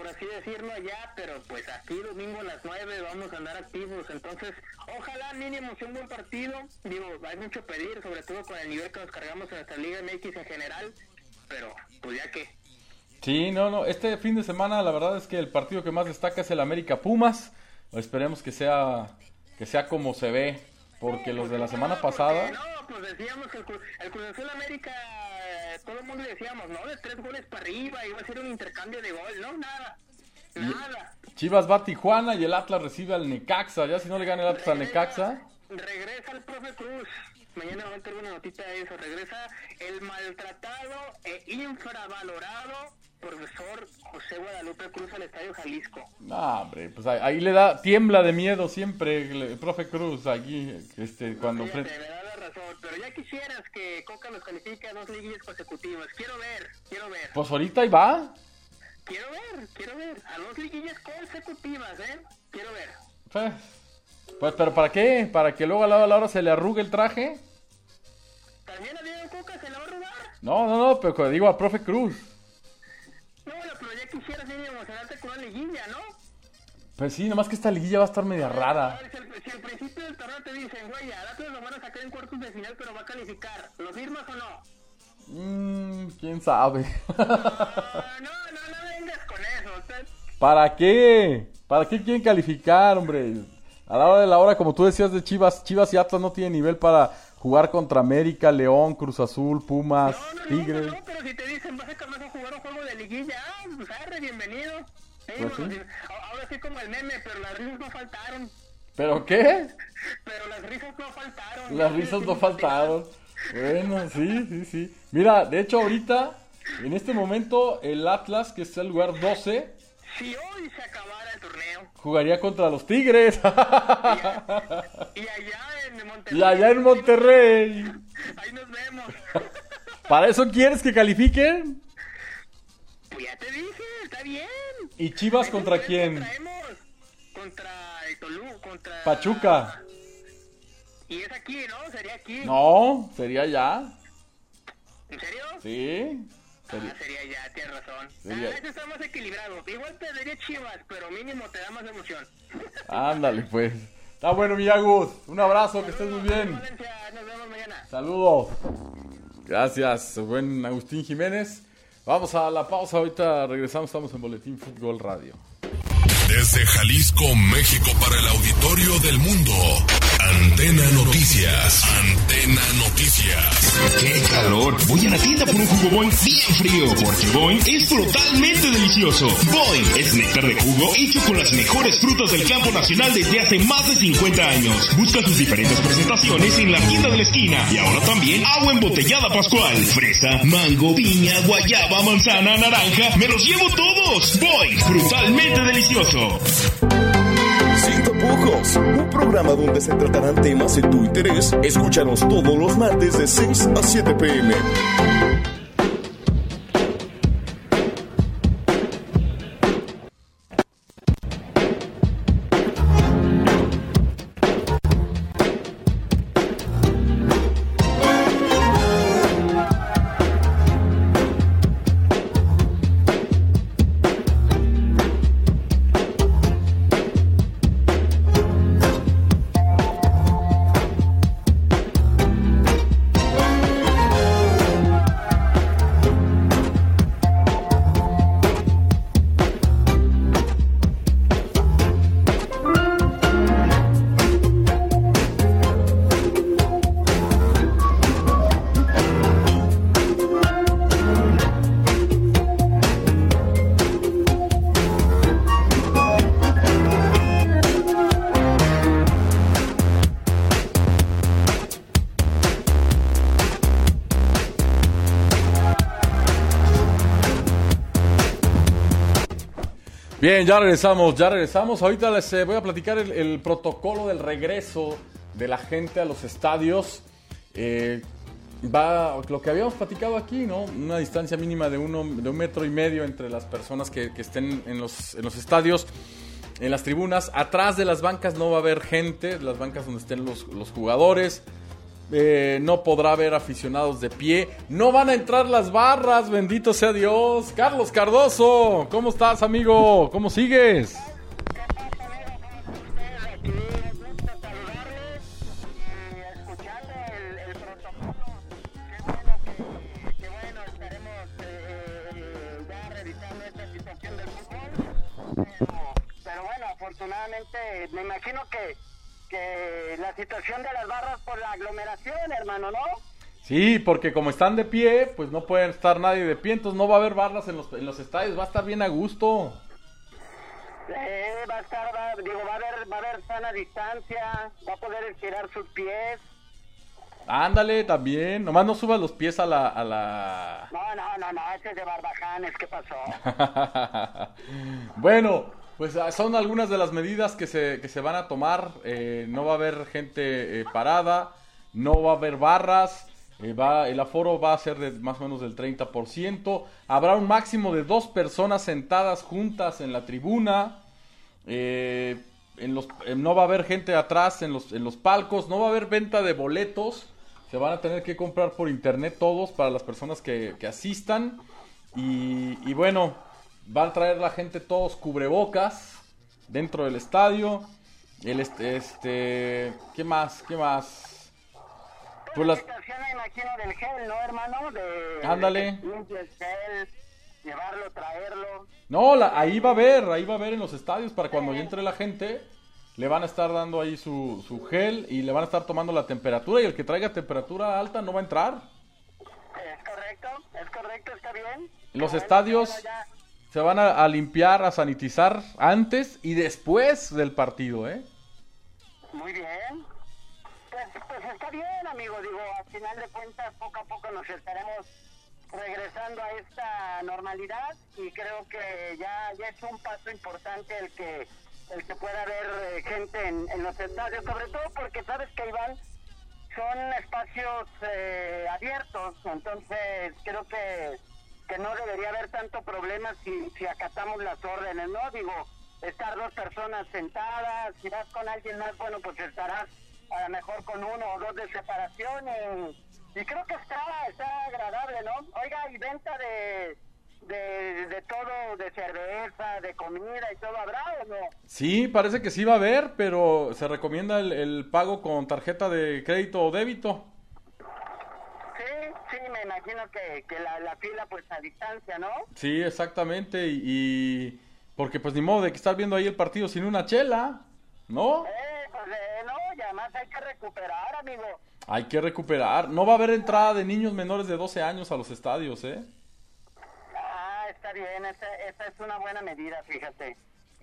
por así decirlo allá, pero pues aquí domingo a las 9 vamos a andar activos. Entonces, ojalá mínimo sea un buen partido. Digo, hay mucho pedir, sobre todo con el nivel que nos cargamos en nuestra Liga MX en general, pero pues ya que. Sí, no, no. Este fin de semana la verdad es que el partido que más destaca es el América Pumas. Esperemos que sea, que sea como se ve, porque los de la semana pasada... No, pues decíamos que el, el Cruz Azul América, eh, todo el mundo decíamos, no, de tres goles para arriba, iba a ser un intercambio de gol, no, nada, nada. Chivas va a Tijuana y el Atlas recibe al Necaxa. Ya si no le gana el Atlas al Necaxa... Regresa el profe Cruz. Mañana va a tener una notita de eso. Regresa el maltratado e infravalorado profesor José Guadalupe Cruz al Estadio Jalisco. No, hombre, pues ahí, ahí le da, tiembla de miedo siempre el, profe Cruz aquí, este, cuando... Fíjate, enfrenta- Pero ya quisieras que Coca los califique a dos liguillas consecutivas. Quiero ver, quiero ver. Pues ahorita ahí va. Quiero ver, quiero ver. A dos liguillas consecutivas, ¿eh? Quiero ver. Pues, pues, pero ¿para qué? ¿Para que luego a la, a la hora se le arrugue el traje? ¿También a Diego Coca se la va a robar? No, no, no, pero digo al profe Cruz. No, bueno, pero ya quisieras ir emocionarte con una liguilla, ¿no? Pues sí, nomás que esta liguilla va a estar media rara. ver, si, al, si al principio del torneo te dicen, güey, al Atlas lo van a sacar en cuartos de final, pero va a calificar, ¿lo firmas o no? Mmm, quién sabe. Ah, no, no, no vengas con eso. usted- ¿Para qué? ¿Para qué quieren calificar, hombre? A la hora de la hora, como tú decías de Chivas, Chivas y Atlas no tienen nivel para jugar contra América, León, Cruz Azul, Pumas, No, no, no, Tigres. no, no, pero si te dicen, vas a Carlos a jugar un juego de liguilla, ah, pues arre, bienvenido. Sí, Pues bueno, sí. Sí, a- Ahora sí como el meme, pero las risas no faltaron. ¿Pero qué? Pero las risas no faltaron. Las risas no faltaron. Bueno, sí, sí, sí. Mira, de hecho ahorita, en este momento, el Atlas, que está en el lugar 12, si hoy se acabara el torneo Jugaría contra los Tigres. y, a- y allá en Monterrey, y allá en Monterrey. ahí nos vemos. ¿Para eso quieres que califiquen? Pues ya te dije, está bien. ¿Y Chivas contra quién? traemos Contra el contra... Pachuca. Y es aquí, ¿no? Sería aquí. No, sería ya. ¿En serio? Sí. Ah, Sería- sería ya, tienes razón. Sería- Ah, está más equilibrado. Igual te daría Chivas, pero mínimo te da más emoción. Ándale, pues. Está bueno, mi Agus. Un abrazo, que estés muy bien. Valencia, nos vemos mañana. Saludos. Gracias, buen Agustín Jiménez. Vamos a la pausa, ahorita regresamos, estamos en Boletín Fútbol Radio. Desde Jalisco, México, para el auditorio del mundo. Antena Noticias. Antena Noticias. ¡Qué calor! Voy a la tienda por un jugo Boing bien frío, porque Boing es totalmente delicioso. Boing es néctar de jugo hecho con las mejores frutas del campo nacional desde hace más de 50 años. Busca sus diferentes presentaciones en la tienda de la esquina. Y ahora también agua embotellada pascual. Fresa, mango, piña, guayaba, manzana, naranja. ¡Me los llevo todos! Boing, brutalmente delicioso. Un programa donde se tratarán temas de tu interés. Escúchanos todos los martes de 6 a 7 pm. Bien, ya regresamos, ya regresamos. Ahorita les eh, voy a platicar el, protocolo del regreso de la gente a los estadios. Eh, va lo que habíamos platicado aquí, ¿no? Una distancia mínima de, uno, de un metro y medio entre las personas que, que estén en los, en los estadios, en las tribunas. Atrás de las bancas no va a haber gente, las bancas donde estén los, los jugadores. Eh, no podrá haber aficionados de pie. No van a entrar las barras, bendito sea Dios. Carlos Cardoso, ¿cómo estás, amigo? ¿Cómo sigues? Aquí un gusto saludarles y escuchando el, protocolo. Qué bueno que, que bueno, estaremos ya revisando esta situación del fútbol. Pero bueno, afortunadamente me imagino que, que la situación de las barras por la aglomeración, hermano, ¿no? Sí, porque como están de pie, pues no pueden estar nadie de pie, entonces no va a haber barras en los, en los estadios, va a estar bien a gusto. Eh, va a estar, va, digo, va a haber, va a haber sana distancia, va a poder estirar sus pies. Ándale, también. Nomás no subas los pies a la... A la... No, no, no, no, ese es de Barbajanes, ¿qué pasó? bueno, pues ah, son algunas de las medidas que se, que se van a tomar. Eh, no va a haber gente eh, parada, no va a haber barras. eh, va, el aforo va a ser de más o menos del 30%. Habrá un máximo de dos personas sentadas juntas en la tribuna. En los, no va a haber gente atrás en los, en los palcos. No va a haber venta de boletos. Se van a tener que comprar por internet todos para las personas que, que asistan. Y bueno, van a traer la gente todos cubrebocas dentro del estadio. El este, este ¿qué más? ¿Qué más? Pues las, situación, me imagino, del gel, ¿no, hermano? De, Ándale. de gel, llevarlo, traerlo. no, la- ahí va a haber, ahí va a haber en los estadios para cuando ya entre la gente. Le van a estar dando ahí su, su gel y le van a estar tomando la temperatura y el que traiga temperatura alta no va a entrar. Es correcto, es correcto, está bien. Los estadios bueno, ya. Se van a, limpiar, a sanitizar antes y después del partido, ¿eh? Muy bien. Pues, pues está bien, amigo. Digo, al final de cuentas, poco a poco nos estaremos regresando a esta normalidad y creo que ya, ya es un paso importante el que el que pueda haber eh, gente en, en los estadios, sobre todo porque sabes que Iván son espacios eh, abiertos, entonces creo que, que no debería haber tanto problema si, si acatamos las órdenes, ¿no? Digo, estar dos personas sentadas, si vas con alguien más, bueno, pues estarás a lo mejor con uno o dos de separación y, creo que está, está agradable, ¿no? Oiga, y venta de, de, de todo, de cerveza, de comida y todo, ¿habrá o no? Sí, parece que sí va a haber, pero se recomienda el, el pago con tarjeta de crédito o débito. Sí, me imagino que, que la, la fila pues a distancia, ¿no? Sí, exactamente, y, y- porque pues ni modo de que estar viendo ahí el partido sin una chela, ¿no? Eh, pues eh, no, y además hay que recuperar, amigo. Hay que recuperar. No va a haber entrada de niños menores de 12 años a los estadios, ¿eh? Ah, está bien, esa, esa es una buena medida, fíjate.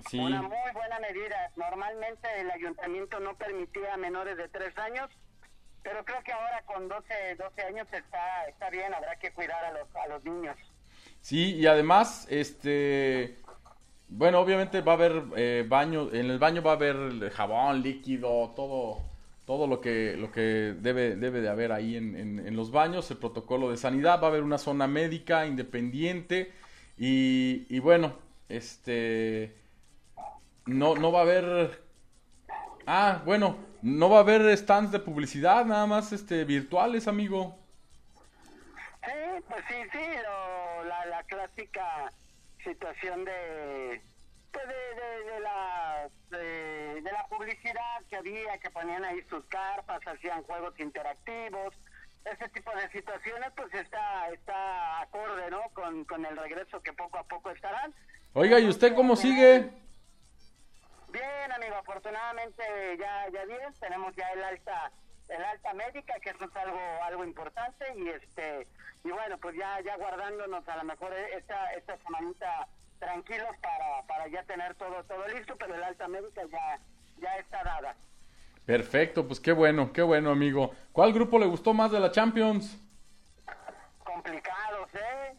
Sí. Una muy buena medida. Normalmente el ayuntamiento no permitía a menores de tres años, pero creo que ahora con 12, 12 años está, está bien, habrá que cuidar a los, a los niños. Sí, y además, este, bueno, obviamente va a haber eh, baño, en el baño va a haber jabón, líquido, todo, todo lo que, lo que debe, debe de haber ahí en, en- en los baños, el protocolo de sanidad, va a haber una zona médica independiente y, y bueno, este, no, no va a haber, ah, bueno, no va a haber stands de publicidad, nada más, este, virtuales, amigo. Sí, pues sí, sí, lo- la, la clásica situación de, pues de, de, de la, de, de la publicidad que había, que ponían ahí sus carpas, hacían juegos interactivos, ese tipo de situaciones pues está, está acorde, ¿no? Con, con el regreso que poco a poco estarán. Oiga, ¿y usted cómo sigue? Bien, amigo, afortunadamente ya, ya bien, tenemos ya el alta, el alta médica, que eso es algo, algo importante, y este, y bueno, pues ya, ya guardándonos a lo mejor esta, esta semanita tranquilos para, para ya tener todo, todo listo, pero el alta médica ya, ya está dada. Perfecto, pues qué bueno, qué bueno, amigo. ¿Cuál grupo le gustó más de la Champions? Complicados, ¿eh?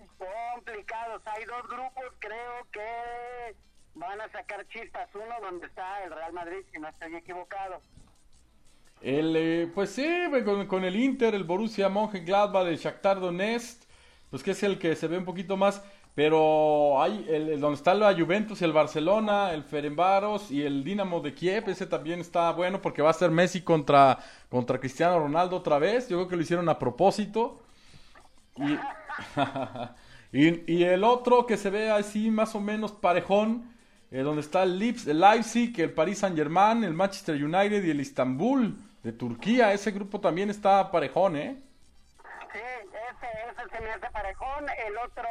Complicados. Hay dos grupos, creo que van a sacar chispas. Uno donde está el Real Madrid, si no estoy equivocado. El, eh, pues sí, con, el Inter, el Borussia Mönchengladbach, el Shakhtar Donetsk, pues que es el que se ve un poquito más, pero hay el, donde está la Juventus el Barcelona, el Ferenbaros y el Dinamo de Kiev, ese también está bueno porque va a ser Messi contra, contra Cristiano Ronaldo otra vez, yo creo que lo hicieron a propósito. Y, y el otro que se ve así más o menos parejón, eh, donde está el, Lips, el Leipzig, el Paris Saint Germain, el Manchester United y el Istanbul de Turquía. Ese grupo también está parejón, ¿eh? Sí, ese, ese se me hace parejón. El otro,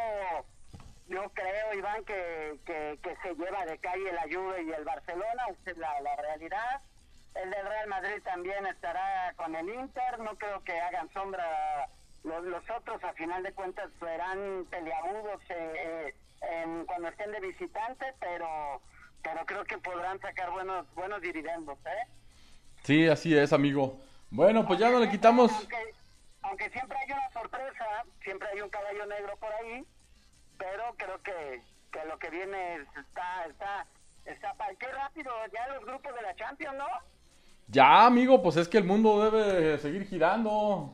yo creo, Iván, que, que, se lleva de calle la Juve y el Barcelona, esa es la, la realidad. El del Real Madrid también estará con el Inter, no creo que hagan sombra. Los, los otros, a final de cuentas, serán peleagudos eh, eh, en- cuando estén de visitante, pero pero creo que podrán sacar buenos buenos dividendos, ¿eh? Sí, así es, amigo. Bueno, pues ya no le quitamos. Aunque, aunque siempre hay una sorpresa, siempre hay un caballo negro por ahí, pero creo que, que lo que viene es- está, está, está, pa- qué rápido, ya los grupos de la Champions, ¿no? Ya, amigo, pues es que el mundo debe seguir girando.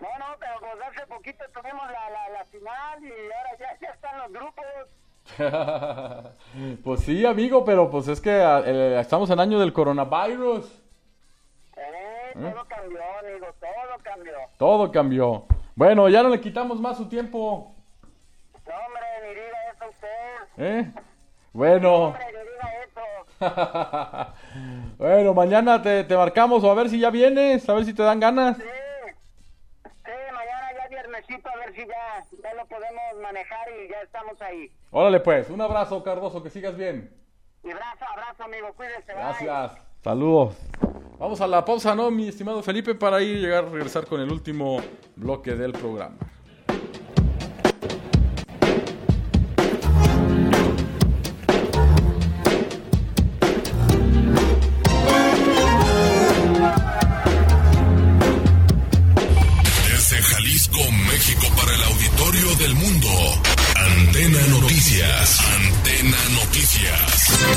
No, no, pero pues hace poquito tuvimos la, la, la final y ahora ya, ya están los grupos. pues sí, amigo, pero pues es que eh, estamos en año del coronavirus. Eh, todo cambió, amigo, todo cambió. Todo cambió. Bueno, ya no le quitamos más su tiempo. No, hombre, ni diga eso usted. ¿Eh? Bueno. Hombre, ni diga eso. bueno, mañana te, te marcamos o a ver si ya vienes, a ver si te dan ganas. Sí, a ver si ya, ya lo podemos manejar y ya estamos ahí. Órale pues, un abrazo, Cardoso, que sigas bien. Y abrazo, abrazo, amigo, cuídese. bye. Gracias. Saludos. Vamos a la pausa, ¿no, mi estimado Felipe? Para ir llegar a regresar con el último bloque del programa.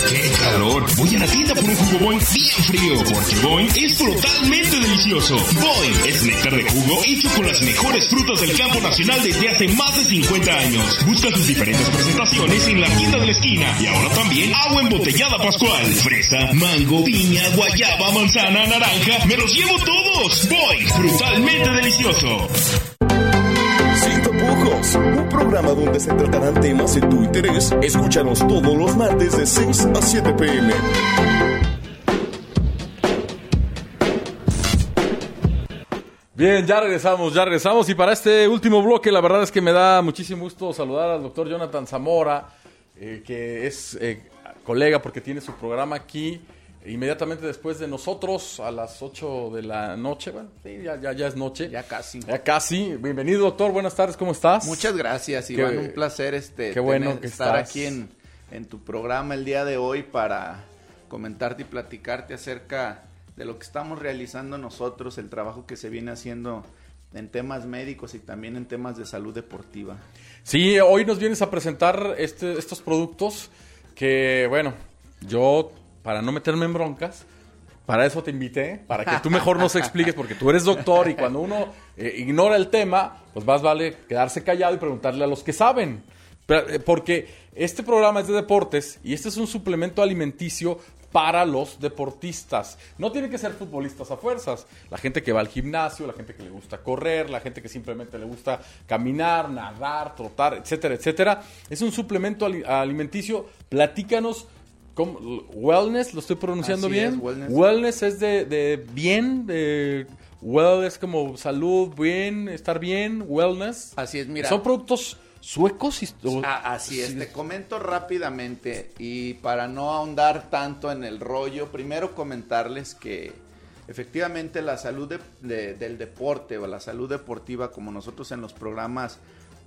¡Qué calor! Voy a la tienda por un jugo Boing bien frío, porque Boing es totalmente delicioso. Boing es néctar de jugo hecho con las mejores frutas del campo nacional desde hace más de 50 años. Busca sus diferentes presentaciones en la tienda de la esquina. Y ahora también agua embotellada pascual. Fresa, mango, piña, guayaba, manzana, naranja. ¡Me los llevo todos! Boing, brutalmente delicioso. Un programa donde se tratarán temas de tu interés. Escúchanos todos los martes de 6 a 7 pm. Bien, ya regresamos, ya regresamos. Y para este último bloque, la verdad es que me da muchísimo gusto saludar al doctor Jonathan Zamora, eh, que es eh, colega porque tiene su programa aquí inmediatamente después de nosotros a las 8 de la noche. Bueno, sí, ya, ya, ya es noche. Ya casi. Ya casi. Bienvenido, doctor. Buenas tardes, ¿cómo estás? Muchas gracias, Iván. Un placer este, qué bueno tener- que estar estás. aquí en, en tu programa el día de hoy para comentarte y platicarte acerca de lo que estamos realizando nosotros, el trabajo que se viene haciendo en temas médicos y también en temas de salud deportiva. Sí, hoy nos vienes a presentar este, estos productos que, bueno, yo, para no meterme en broncas, para eso te invité, para que tú mejor nos expliques, porque tú eres doctor y cuando uno eh, ignora el tema, pues más vale quedarse callado y preguntarle a los que saben. Eh, porque este programa es de deportes y este es un suplemento alimenticio para los deportistas. No tienen que ser futbolistas a fuerzas. La gente que va al gimnasio, la gente que le gusta correr, la gente que simplemente le gusta caminar, nadar, trotar, etcétera, etcétera. Es un suplemento ali- alimenticio. Platícanos. ¿Cómo? Wellness, ¿lo estoy pronunciando Así bien? es, wellness. Wellness es de, de bien, de well es como salud, bien, estar bien, wellness. Así es, mira. ¿Son productos suecos? y- Ah, así es, sí. te comento rápidamente y para no ahondar tanto en el rollo, primero comentarles que efectivamente la salud de- de- del deporte o la salud deportiva, como nosotros en los programas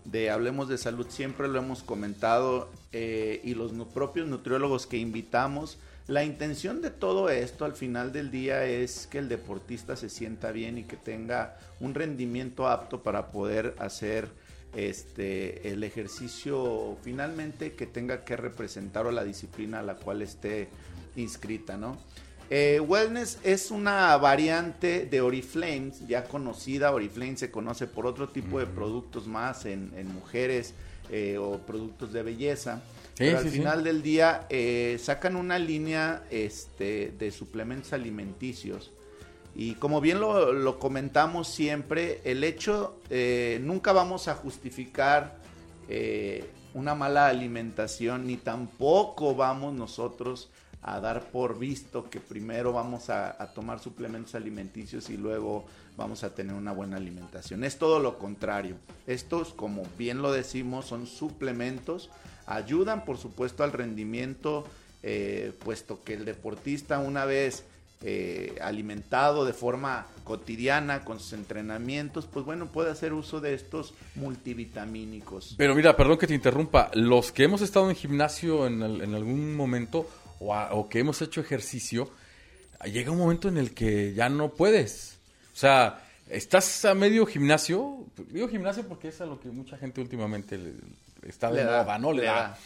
de Hablemos de Salud siempre lo hemos comentado eh, y los propios nutriólogos que invitamos, la intención de todo esto al final del día es que el deportista se sienta bien y que tenga un rendimiento apto para poder hacer este el ejercicio finalmente que tenga que representar o la disciplina a la cual esté inscrita, ¿no? Eh, wellness es una variante de Oriflame, ya conocida. Oriflame se conoce por otro tipo de productos más en, en mujeres eh, o productos de belleza. Sí, Pero al sí. final del día eh, sacan una línea este, de suplementos alimenticios. Y como bien lo, lo comentamos siempre, el hecho, nunca vamos a justificar una mala alimentación, ni tampoco vamos nosotros a dar por visto que primero vamos a, tomar suplementos alimenticios y luego vamos a tener una buena alimentación. Es todo lo contrario. Estos, como bien lo decimos, son suplementos, ayudan por supuesto al rendimiento, eh, puesto que el deportista una vez eh, alimentado de forma cotidiana con sus entrenamientos, pues bueno, puede hacer uso de estos multivitamínicos. Pero mira, perdón que te interrumpa. Los que hemos estado en gimnasio en algún momento o, a- o que hemos hecho ejercicio, llega un momento en el que ya no puedes. O sea, estás a medio gimnasio. Digo gimnasio porque es a lo que mucha gente últimamente le- está de Le da, moda, ¿no? Le, le da. da.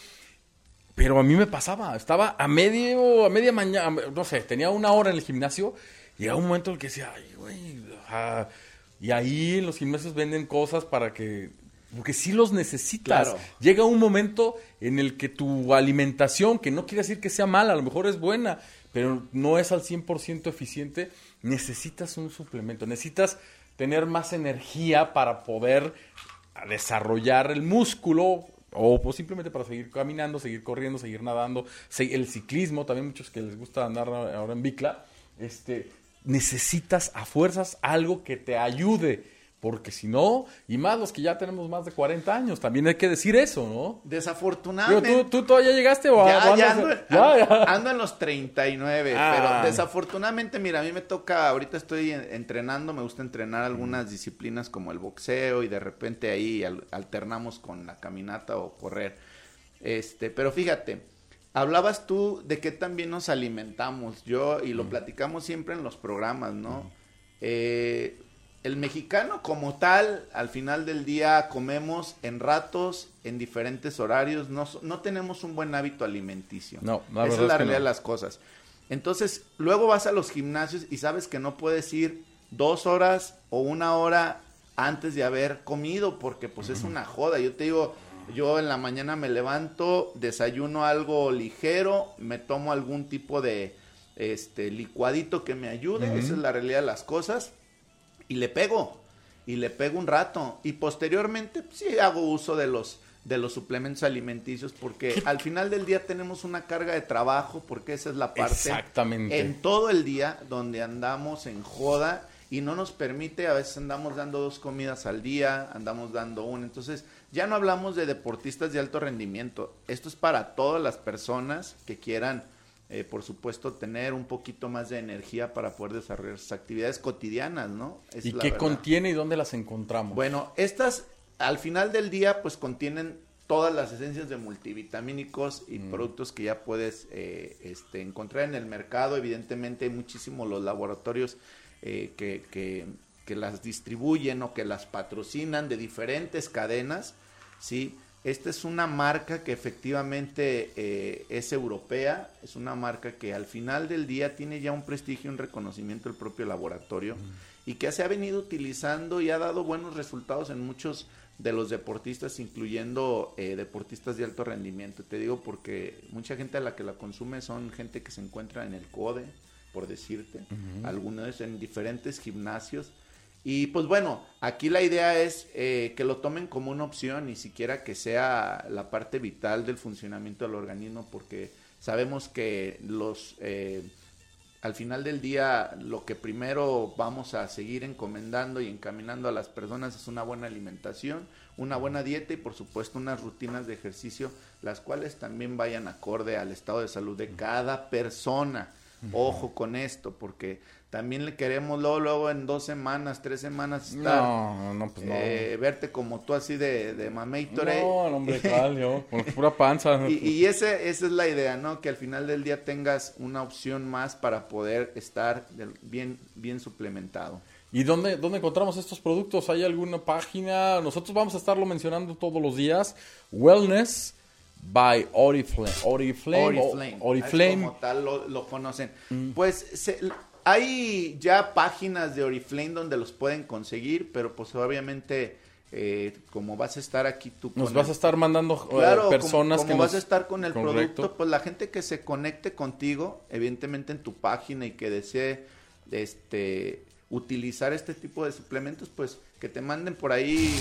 Pero a mí me pasaba, estaba a medio, a media mañana, no sé, tenía una hora en el gimnasio, llegaba un momento en el que decía, ay, güey, ajá". y ahí en los gimnasios venden cosas para que, porque sí los necesitas. Claro. Llega un momento en el que tu alimentación, que no quiere decir que sea mala, a lo mejor es buena, pero no es al 100% eficiente, necesitas un suplemento, necesitas tener más energía para poder desarrollar el músculo o pues, simplemente para seguir caminando, seguir corriendo, seguir nadando, el ciclismo, también muchos que les gusta andar ahora en bicla, este, necesitas a fuerzas algo que te ayude, porque si no, y más los que ya tenemos más de 40 años, también hay que decir eso, ¿no? Desafortunadamente... ¿tú, ¿Tú todavía llegaste o Ya, o ya ando, en- ya, ya. ando en los 39, Ah. pero desafortunadamente, mira, a mí me toca, ahorita estoy en- entrenando, me gusta entrenar algunas disciplinas como el boxeo y de repente ahí al- alternamos con la caminata o correr. Este, pero fíjate, hablabas tú de que también nos alimentamos, yo y lo platicamos siempre en los programas, ¿no? Eh, el mexicano como tal, al final del día comemos en ratos, en diferentes horarios, no, no tenemos un buen hábito alimenticio. No, la Esa es la es realidad no. de las cosas. Entonces, luego vas a los gimnasios y sabes que no puedes ir dos horas o una hora antes de haber comido, porque pues es una joda. Yo te digo, yo en la mañana me levanto, desayuno algo ligero, me tomo algún tipo de este licuadito que me ayude, esa es la realidad de las cosas, y le pego, y le pego un rato, y posteriormente pues, sí hago uso de los de los suplementos alimenticios porque al final del día tenemos una carga de trabajo porque esa es la parte Exactamente. en todo el día donde andamos en joda y no nos permite, a veces andamos dando dos comidas al día, andamos dando una, entonces ya no hablamos de deportistas de alto rendimiento, esto es para todas las personas que quieran, eh, por supuesto, tener un poquito más de energía para poder desarrollar sus actividades cotidianas, ¿no? ¿Y la qué verdad. contiene y dónde las encontramos? Bueno, estas al final del día pues contienen todas las esencias de multivitamínicos y Mm. productos que ya puedes eh, este, encontrar en el mercado. Evidentemente hay muchísimos los laboratorios eh, que, que- que las distribuyen o que las patrocinan de diferentes cadenas. ¿sí? Esta es una marca que efectivamente eh, es europea, es una marca que al final del día tiene ya un prestigio un reconocimiento del propio laboratorio y que se ha venido utilizando y ha dado buenos resultados en muchos de los deportistas, incluyendo eh, deportistas de alto rendimiento. Te digo porque mucha gente a la que la consume son gente que se encuentra en el CODE, por decirte, algunos en diferentes gimnasios. Y pues bueno, aquí la idea es eh, que lo tomen como una opción, ni siquiera que sea la parte vital del funcionamiento del organismo, porque sabemos que los eh, al final del día lo que primero vamos a seguir encomendando y encaminando a las personas es una buena alimentación, una buena dieta y por supuesto unas rutinas de ejercicio, las cuales también vayan acorde al estado de salud de cada persona. Ojo con esto, porque también le queremos luego, luego en dos semanas, tres semanas estar, no, no, pues no. eh, verte como tú así de, de mameitore. no, no, hombre, tal, yo, con pura panza. Y, y ese, esa es la idea, ¿no? Que al final del día tengas una opción más para poder estar bien, bien suplementado. ¿Y dónde, dónde encontramos estos productos? ¿Hay alguna página? Nosotros vamos a estarlo mencionando todos los días. Wellness by Oriflame. Oriflame. Oriflame. Oriflame. Como tal lo, lo conocen. Pues se- hay ya páginas de Oriflame donde los pueden conseguir, pero pues obviamente eh, como vas a estar aquí tú Nos vas el- a estar mandando eh, Claro, como- personas como, que vas nos- a estar con el Correcto. producto, pues la gente que se conecte contigo, evidentemente en tu página y que desee este utilizar este tipo de suplementos, pues que te manden por ahí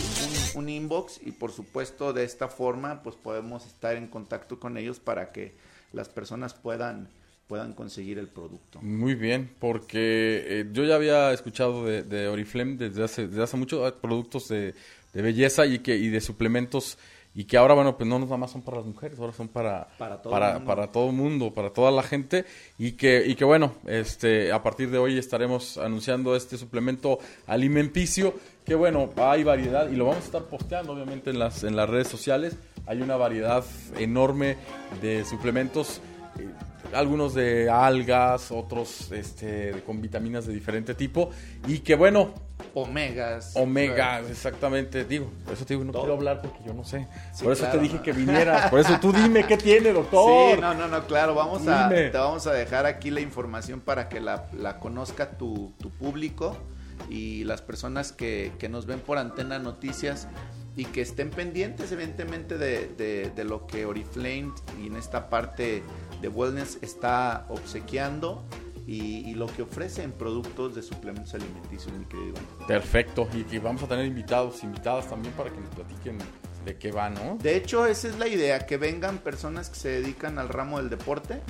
un, un inbox y por supuesto de esta forma pues podemos estar en contacto con ellos para que las personas puedan puedan conseguir el producto. Muy bien, porque eh, yo ya había escuchado de, de Oriflame desde hace, desde hace mucho, hay productos de, de belleza y, que, y de suplementos, y que ahora, bueno, pues no nada más son para las mujeres, ahora son para, Para todo para, el mundo. para todo mundo, para toda la gente, y que, y que bueno, este, a partir de hoy estaremos anunciando este suplemento alimenticio, que bueno, hay variedad, y lo vamos a estar posteando obviamente en las, en las redes sociales, hay una variedad enorme de suplementos, eh, algunos de algas, otros este, con vitaminas de diferente tipo y que bueno, Omegas. omega, exactamente, digo, por eso te digo, no Todo. quiero hablar porque yo no sé. Sí, por eso claro, te dije ¿no? que vinieras, por eso tú dime qué tiene, doctor. Sí, no, no, no, claro, vamos a, te vamos a dejar aquí la información para que la, la conozca tu, tu público y las personas que, que nos ven por Antena Noticias y que estén pendientes evidentemente de, de- de lo que Oriflame y en esta parte de wellness está obsequiando y, y lo que ofrece en productos de suplementos alimenticios, mi querido Iván. Perfecto, y que vamos a tener invitados, invitadas también para que nos platiquen de qué va, ¿no? De hecho, esa es la idea, que vengan personas que se dedican al ramo del deporte.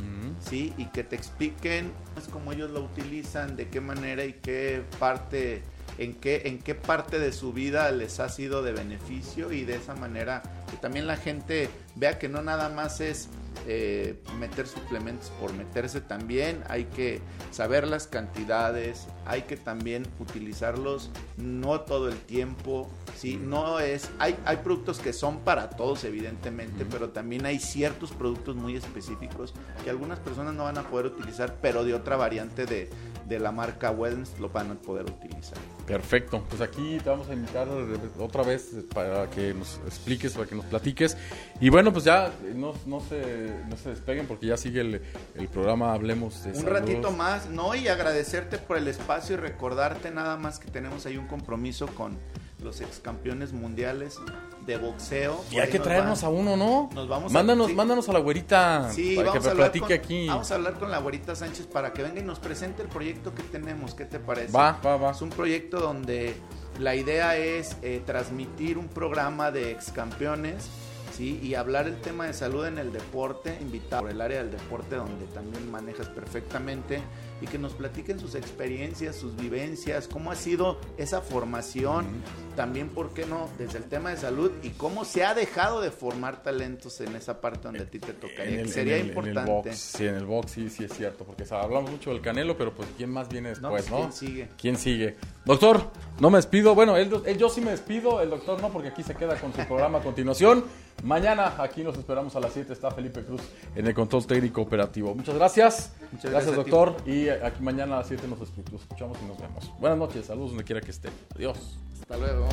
¿sí? Y que te expliquen pues, cómo ellos lo utilizan, de qué manera y qué parte, en qué, en qué parte de su vida les ha sido de beneficio y de esa manera que también la gente vea que no nada más es eh, meter suplementos por meterse también, hay que saber las cantidades, hay que también utilizarlos no todo el tiempo, ¿sí? No es, hay, hay productos que son para todos, evidentemente, pero también hay ciertos productos muy específicos que algunas personas no van a poder utilizar, pero de otra variante de, de la marca Wellness lo van a poder utilizar. Perfecto, pues aquí te vamos a invitar otra vez para que nos expliques, para que nos platiques. Y bueno, pues ya no, no, se, no se despeguen porque ya sigue el, el programa Hablemos de Un ratito más, no, y agradecerte por el espacio y recordarte nada más que tenemos ahí un compromiso con los ex campeones mundiales de boxeo. Y hay que traernos a uno, ¿no? Nos vamos mándanos, a, mándanos a la güerita sí, para vamos que a platique con, aquí. Vamos a hablar con la güerita Sánchez para que venga y nos presente el proyecto que tenemos. ¿Qué te parece? Va, va, va. Es un proyecto donde la idea es eh, transmitir un programa de ex campeones ¿sí? y hablar el tema de salud en el deporte, invitar por el área del deporte donde también manejas perfectamente y que nos platiquen sus experiencias, sus vivencias, cómo ha sido esa formación, también, ¿por qué no?, desde el tema de salud y cómo se ha dejado de formar talentos en esa parte donde a ti te tocaría. Sería importante. En el box, sí, en el box sí, sí es cierto, porque hablamos mucho del Canelo, pero pues ¿quién más viene después, no? Pues, ¿Quién sigue? ¿Quién sigue? Doctor, no me despido, bueno, él, yo sí me despido, el doctor no, porque aquí se queda con su programa a continuación. Mañana aquí nos esperamos a las 7, está Felipe Cruz en el control técnico operativo. Muchas gracias. Muchas gracias, doctor. Y aquí mañana a las 7 nos escuchamos y nos vemos. Buenas noches, saludos donde quiera que esté. Adiós. Hasta luego.